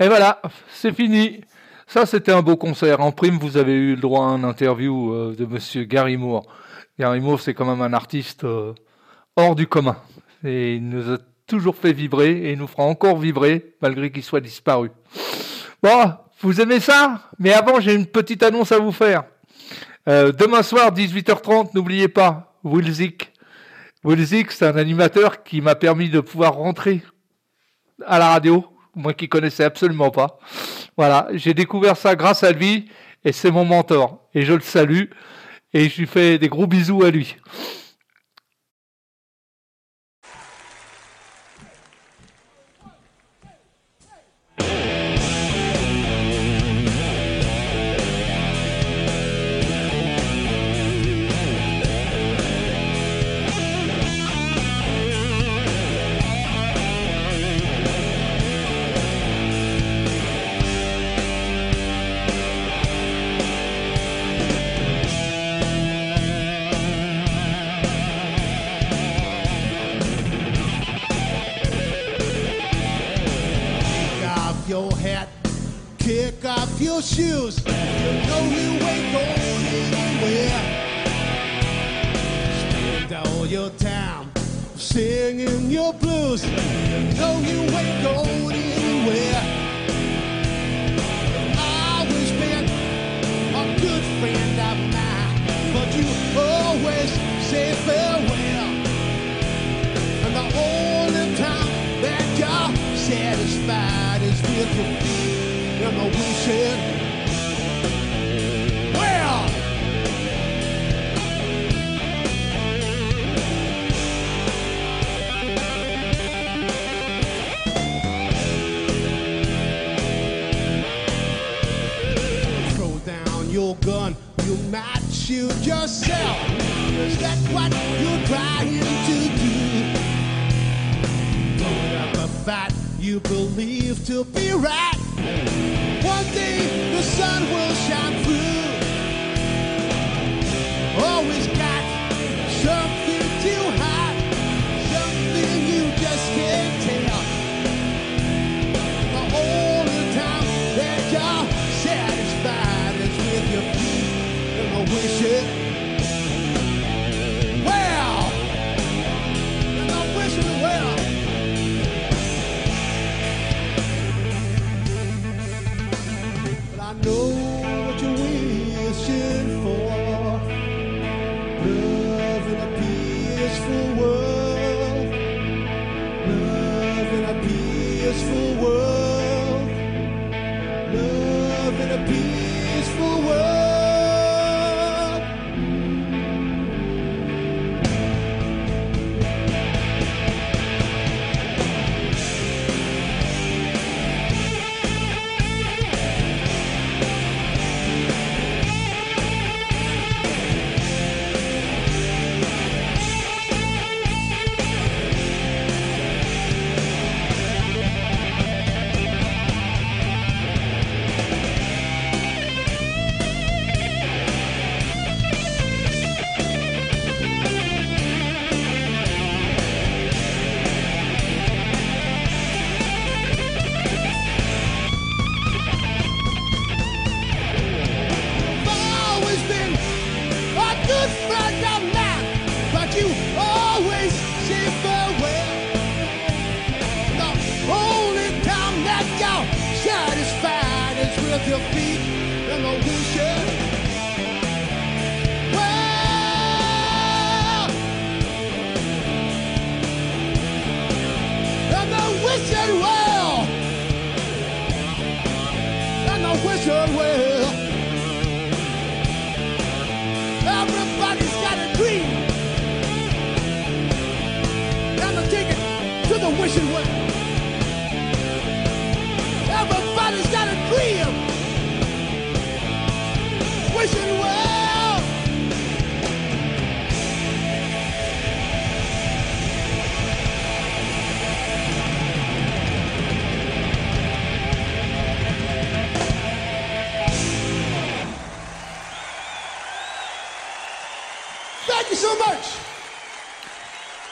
Et voilà, c'est fini. Ça, c'était un beau concert. En prime, vous avez eu le droit à une interview euh, de Monsieur Gary Moore. Gary Moore, c'est quand même un artiste euh, hors du commun. Et il nous a toujours fait vibrer et il nous fera encore vibrer malgré qu'il soit disparu. Bon, vous aimez ça? Mais avant, j'ai une petite annonce à vous faire. Euh, demain soir, 18h30, n'oubliez pas, Wilzik. Wilzik, c'est un animateur qui m'a permis de pouvoir rentrer à la radio, moi qui connaissais absolument pas. Voilà, j'ai découvert ça grâce à lui et c'est mon mentor. Et je le salue et je lui fais des gros bisous à lui. Off your shoes. You know you ain't going anywhere. Spend all your time singing your blues. You know you ain't going anywhere. Always been a good friend of mine, but you always say farewell. And the only time that you're satisfied is with your feet in the your gun, you might shoot yourself. Is that what you're trying to do? Put up a fight you believe to be right. One day the sun will shine through. Always got something to hide, something you just can't tell. All The time that you're satisfied is with your feet in the wishing.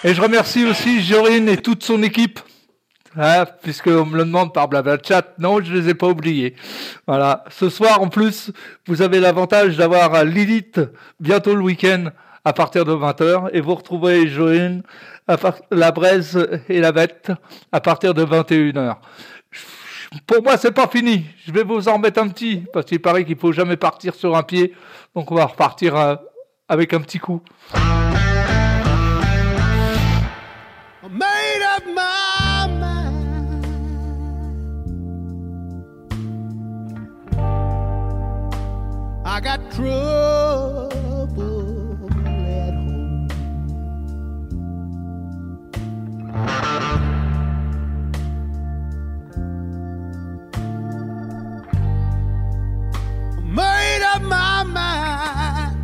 Et je remercie aussi Jorine et toute son équipe. hein, puisqu'on me le demande par blabla chat. Non, je les ai pas oubliés. Voilà. Ce soir, en plus, vous avez l'avantage d'avoir Lilith bientôt le week-end à partir de 20h et vous retrouverez Joël, la braise et la bête à partir de 21h. Pour moi, c'est pas fini. Je vais vous en mettre un petit parce qu'il paraît qu'il faut jamais partir sur un pied. Donc on va repartir euh, avec un petit coup. I got trouble at home. Made up my mind.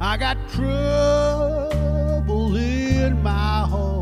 I got trouble in my home.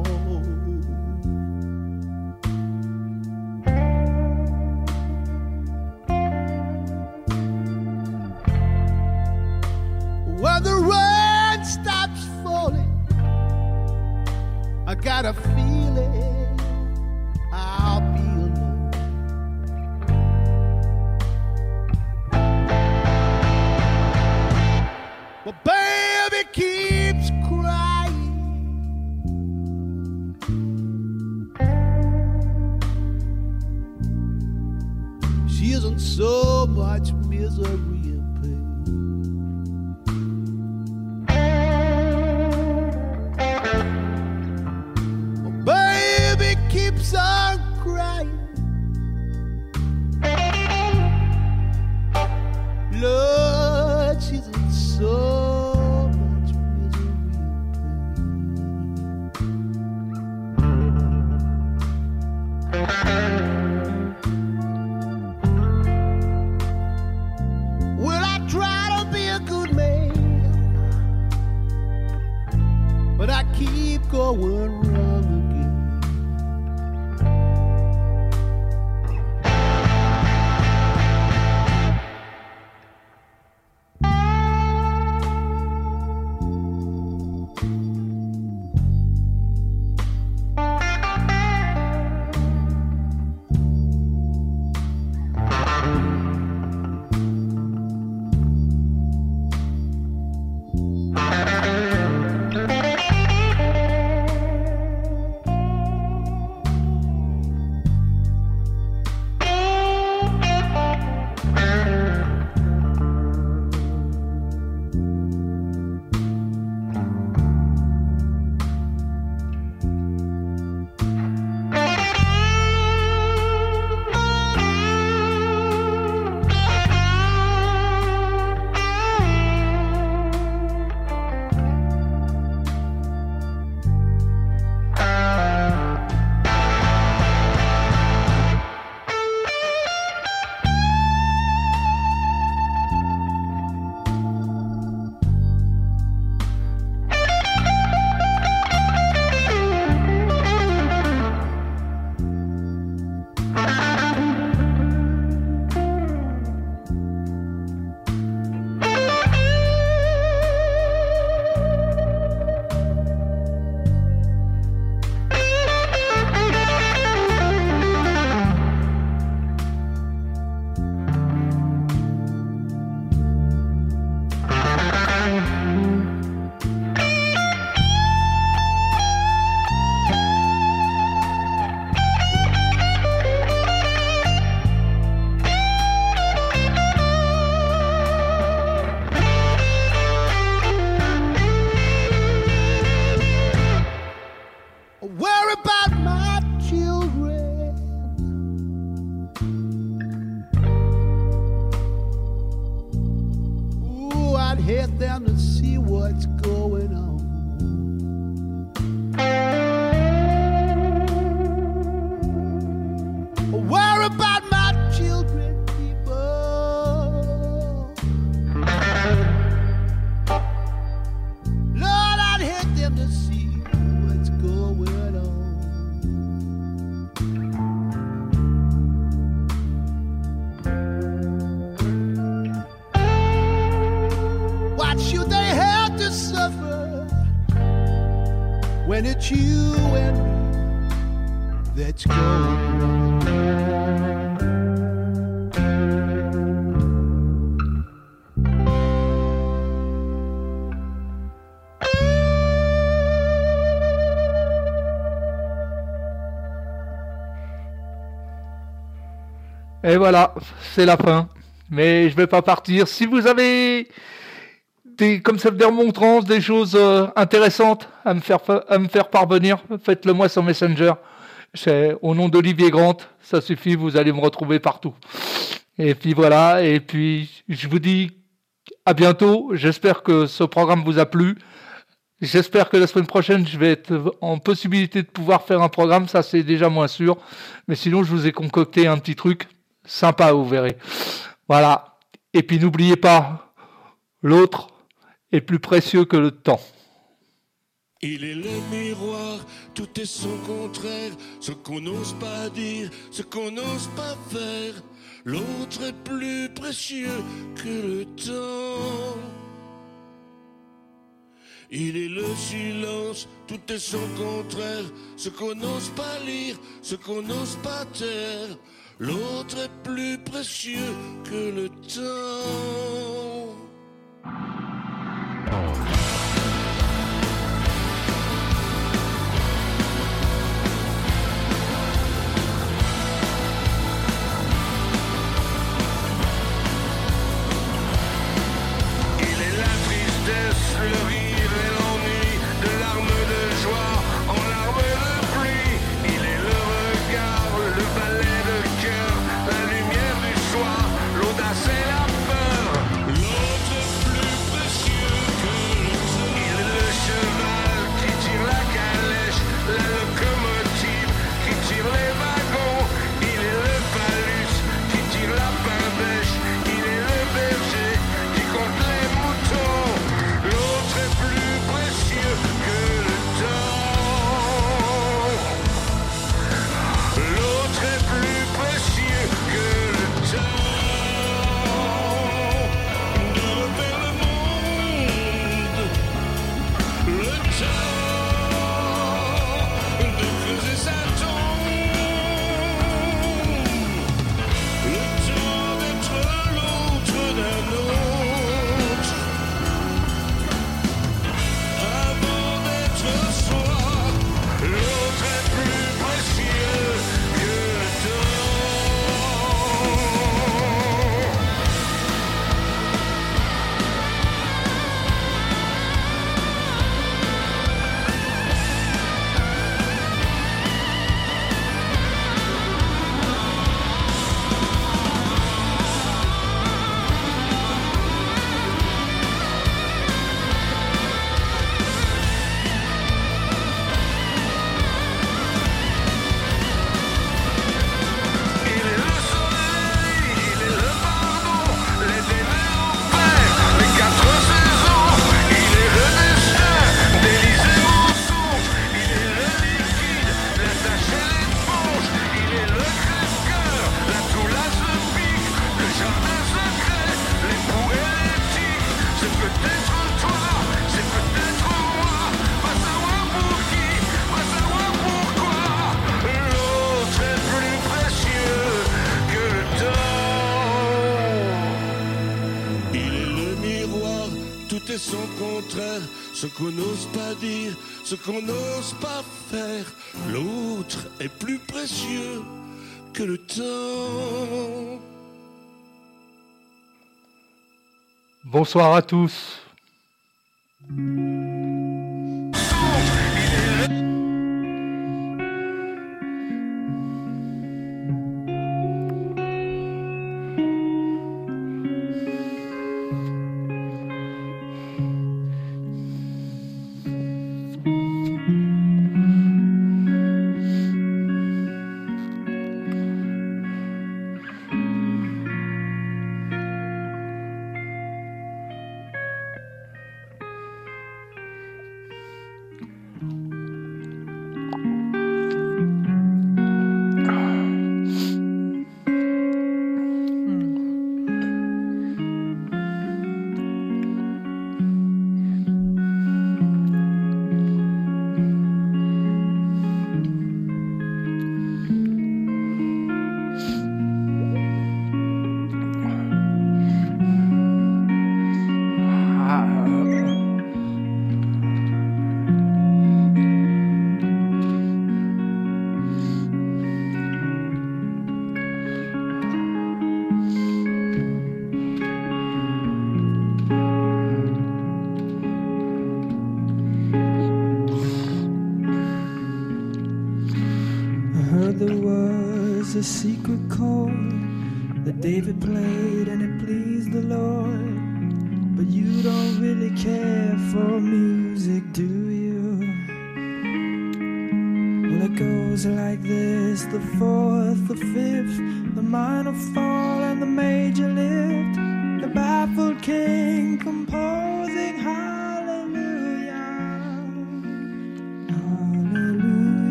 Et voilà, c'est la fin. Mais je vais pas partir. Si vous avez des, comme ça, des remontrances, des choses euh, intéressantes à me faire, fa- à me faire parvenir, faites-le moi sur Messenger. Au nom d'Olivier Grant. Ça suffit, vous allez me retrouver partout. Et puis voilà. Et puis, je vous dis à bientôt. J'espère que ce programme vous a plu. J'espère que la semaine prochaine, je vais être en possibilité de pouvoir faire un programme. Ça, c'est déjà moins sûr. Mais sinon, je vous ai concocté un petit truc sympa, vous verrez. Voilà. Et puis, n'oubliez pas, l'autre est plus précieux que le temps. Il est le miroir, tout est son contraire, ce qu'on n'ose pas dire, ce qu'on n'ose pas faire. L'autre est plus précieux que le temps. Il est le silence, tout est son contraire, ce qu'on n'ose pas lire, ce qu'on n'ose pas taire. L'autre est plus précieux que le temps. Il Ce qu'on n'ose pas dire, ce qu'on n'ose pas faire. L'autre est plus précieux que le temps. Bonsoir à tous.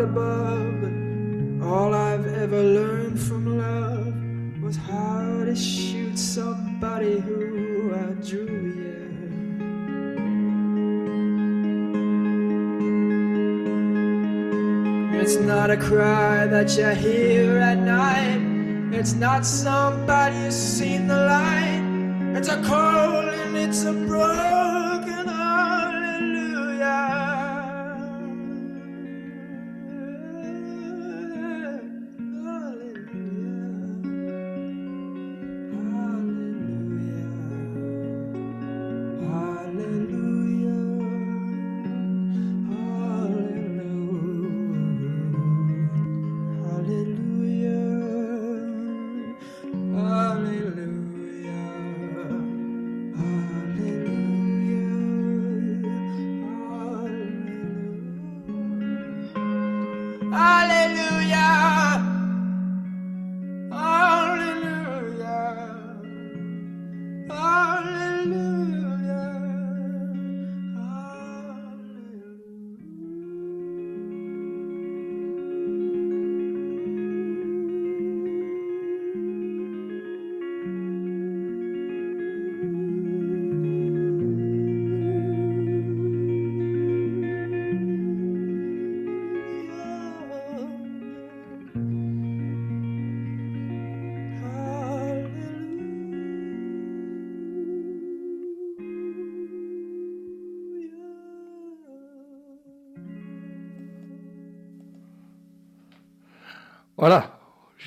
God above, all I've ever learned from love was how to shoot somebody who outdrew you. It's not a cry that you hear at night. It's not somebody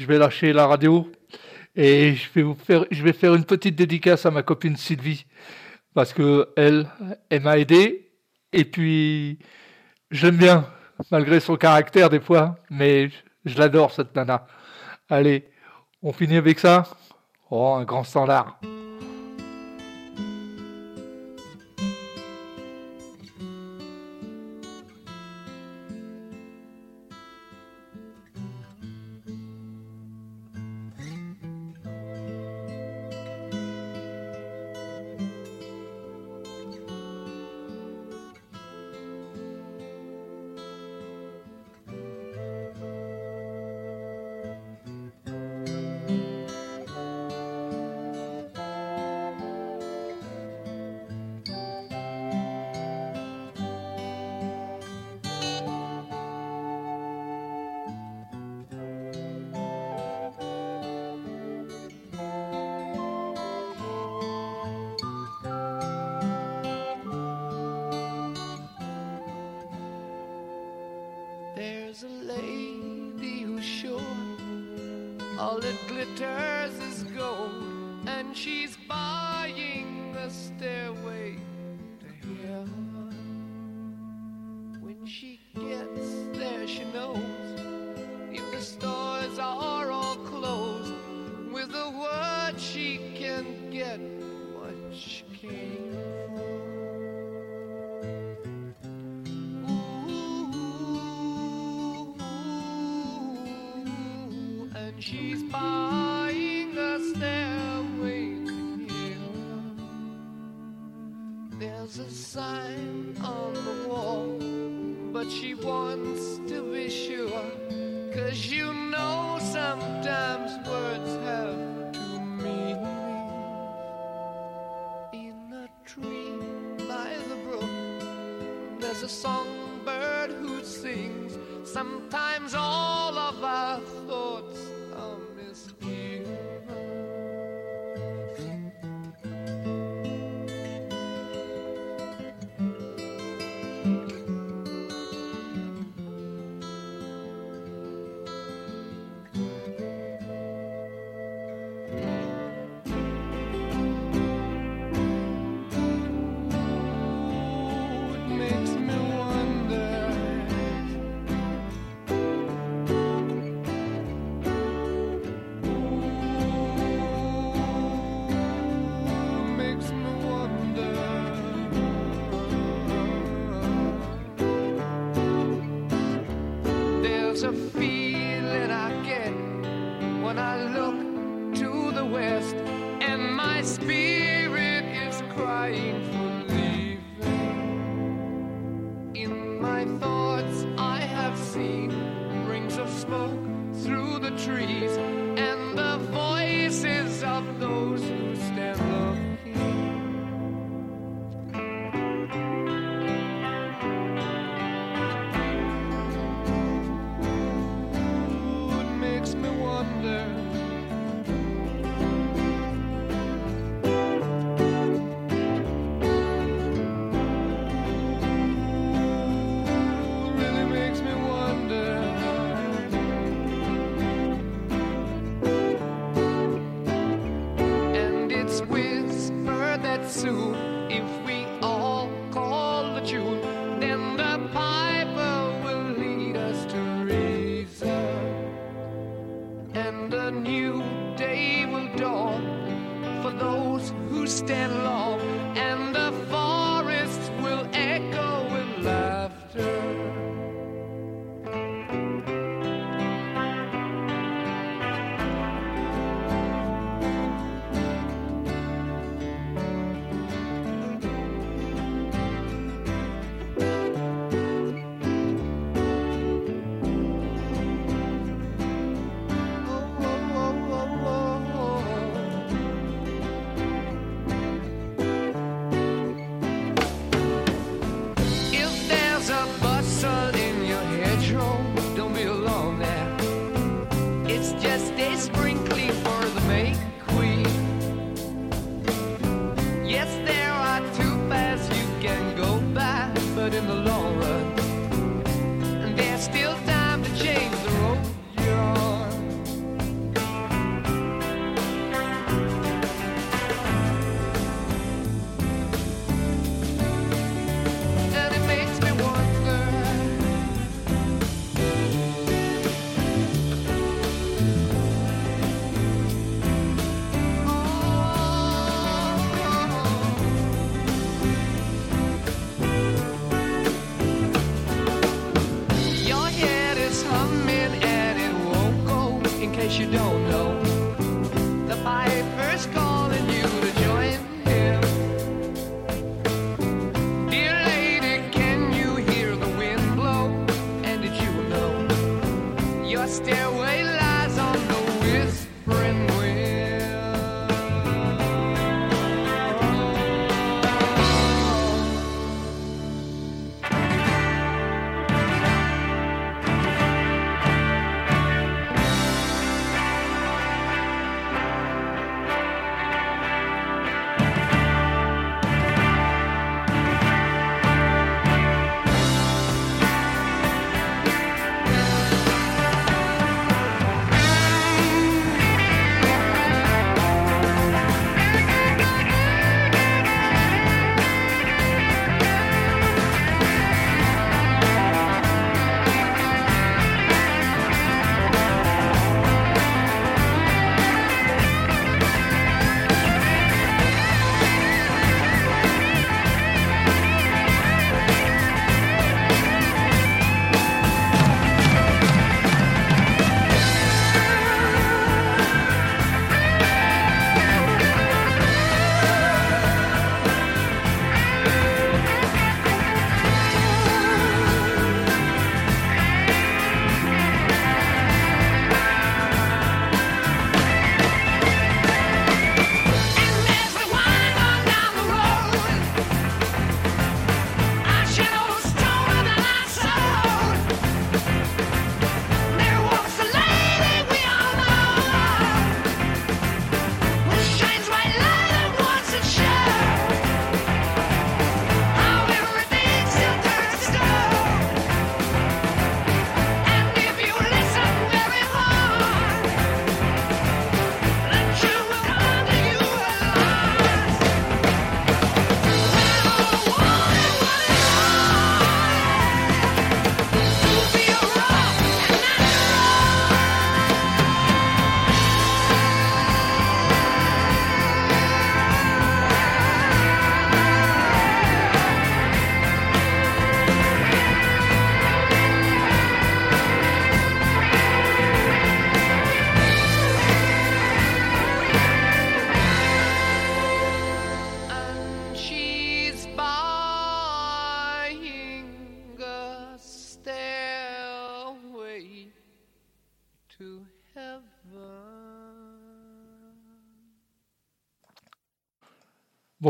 je vais lâcher la radio et je vais vous faire, je vais faire une petite dédicace à ma copine Sylvie parce que elle, m'a aidé et puis j'aime bien malgré son caractère des fois, mais je, je l'adore cette nana. Allez, on finit avec ça. Oh, un grand standard.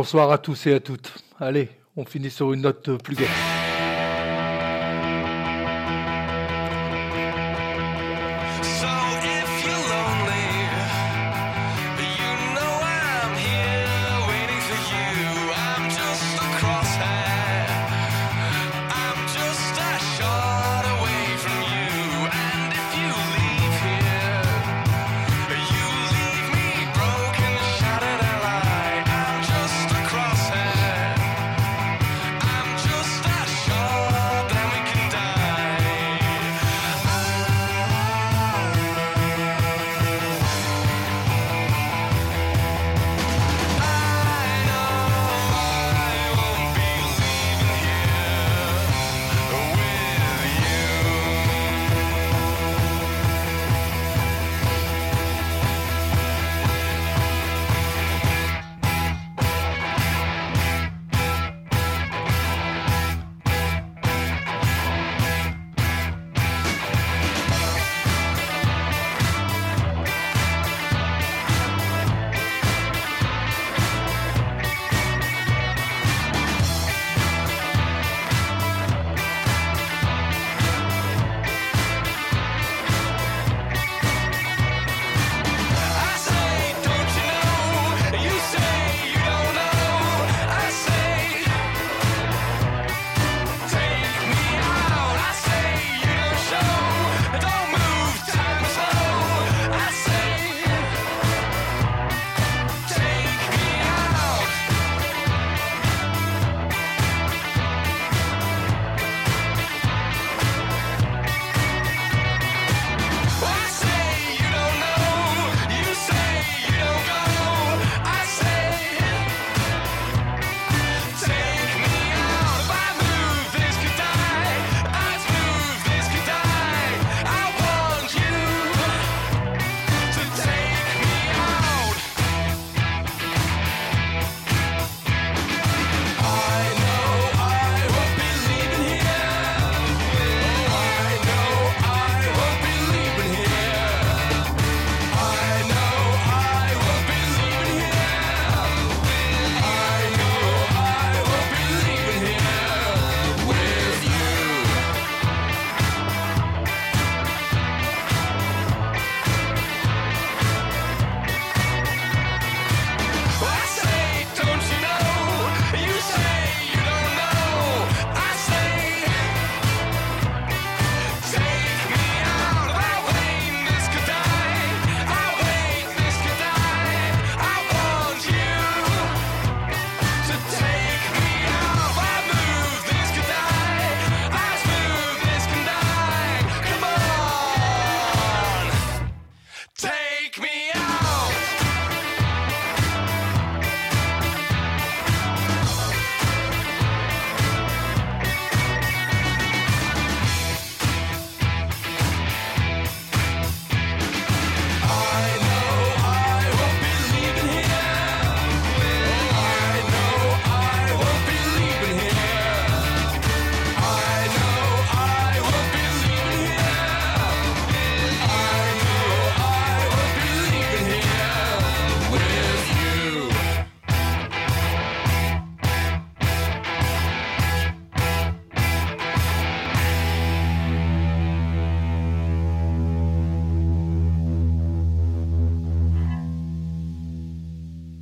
Bonsoir à tous et à toutes. Allez, on finit sur une note plus gaie.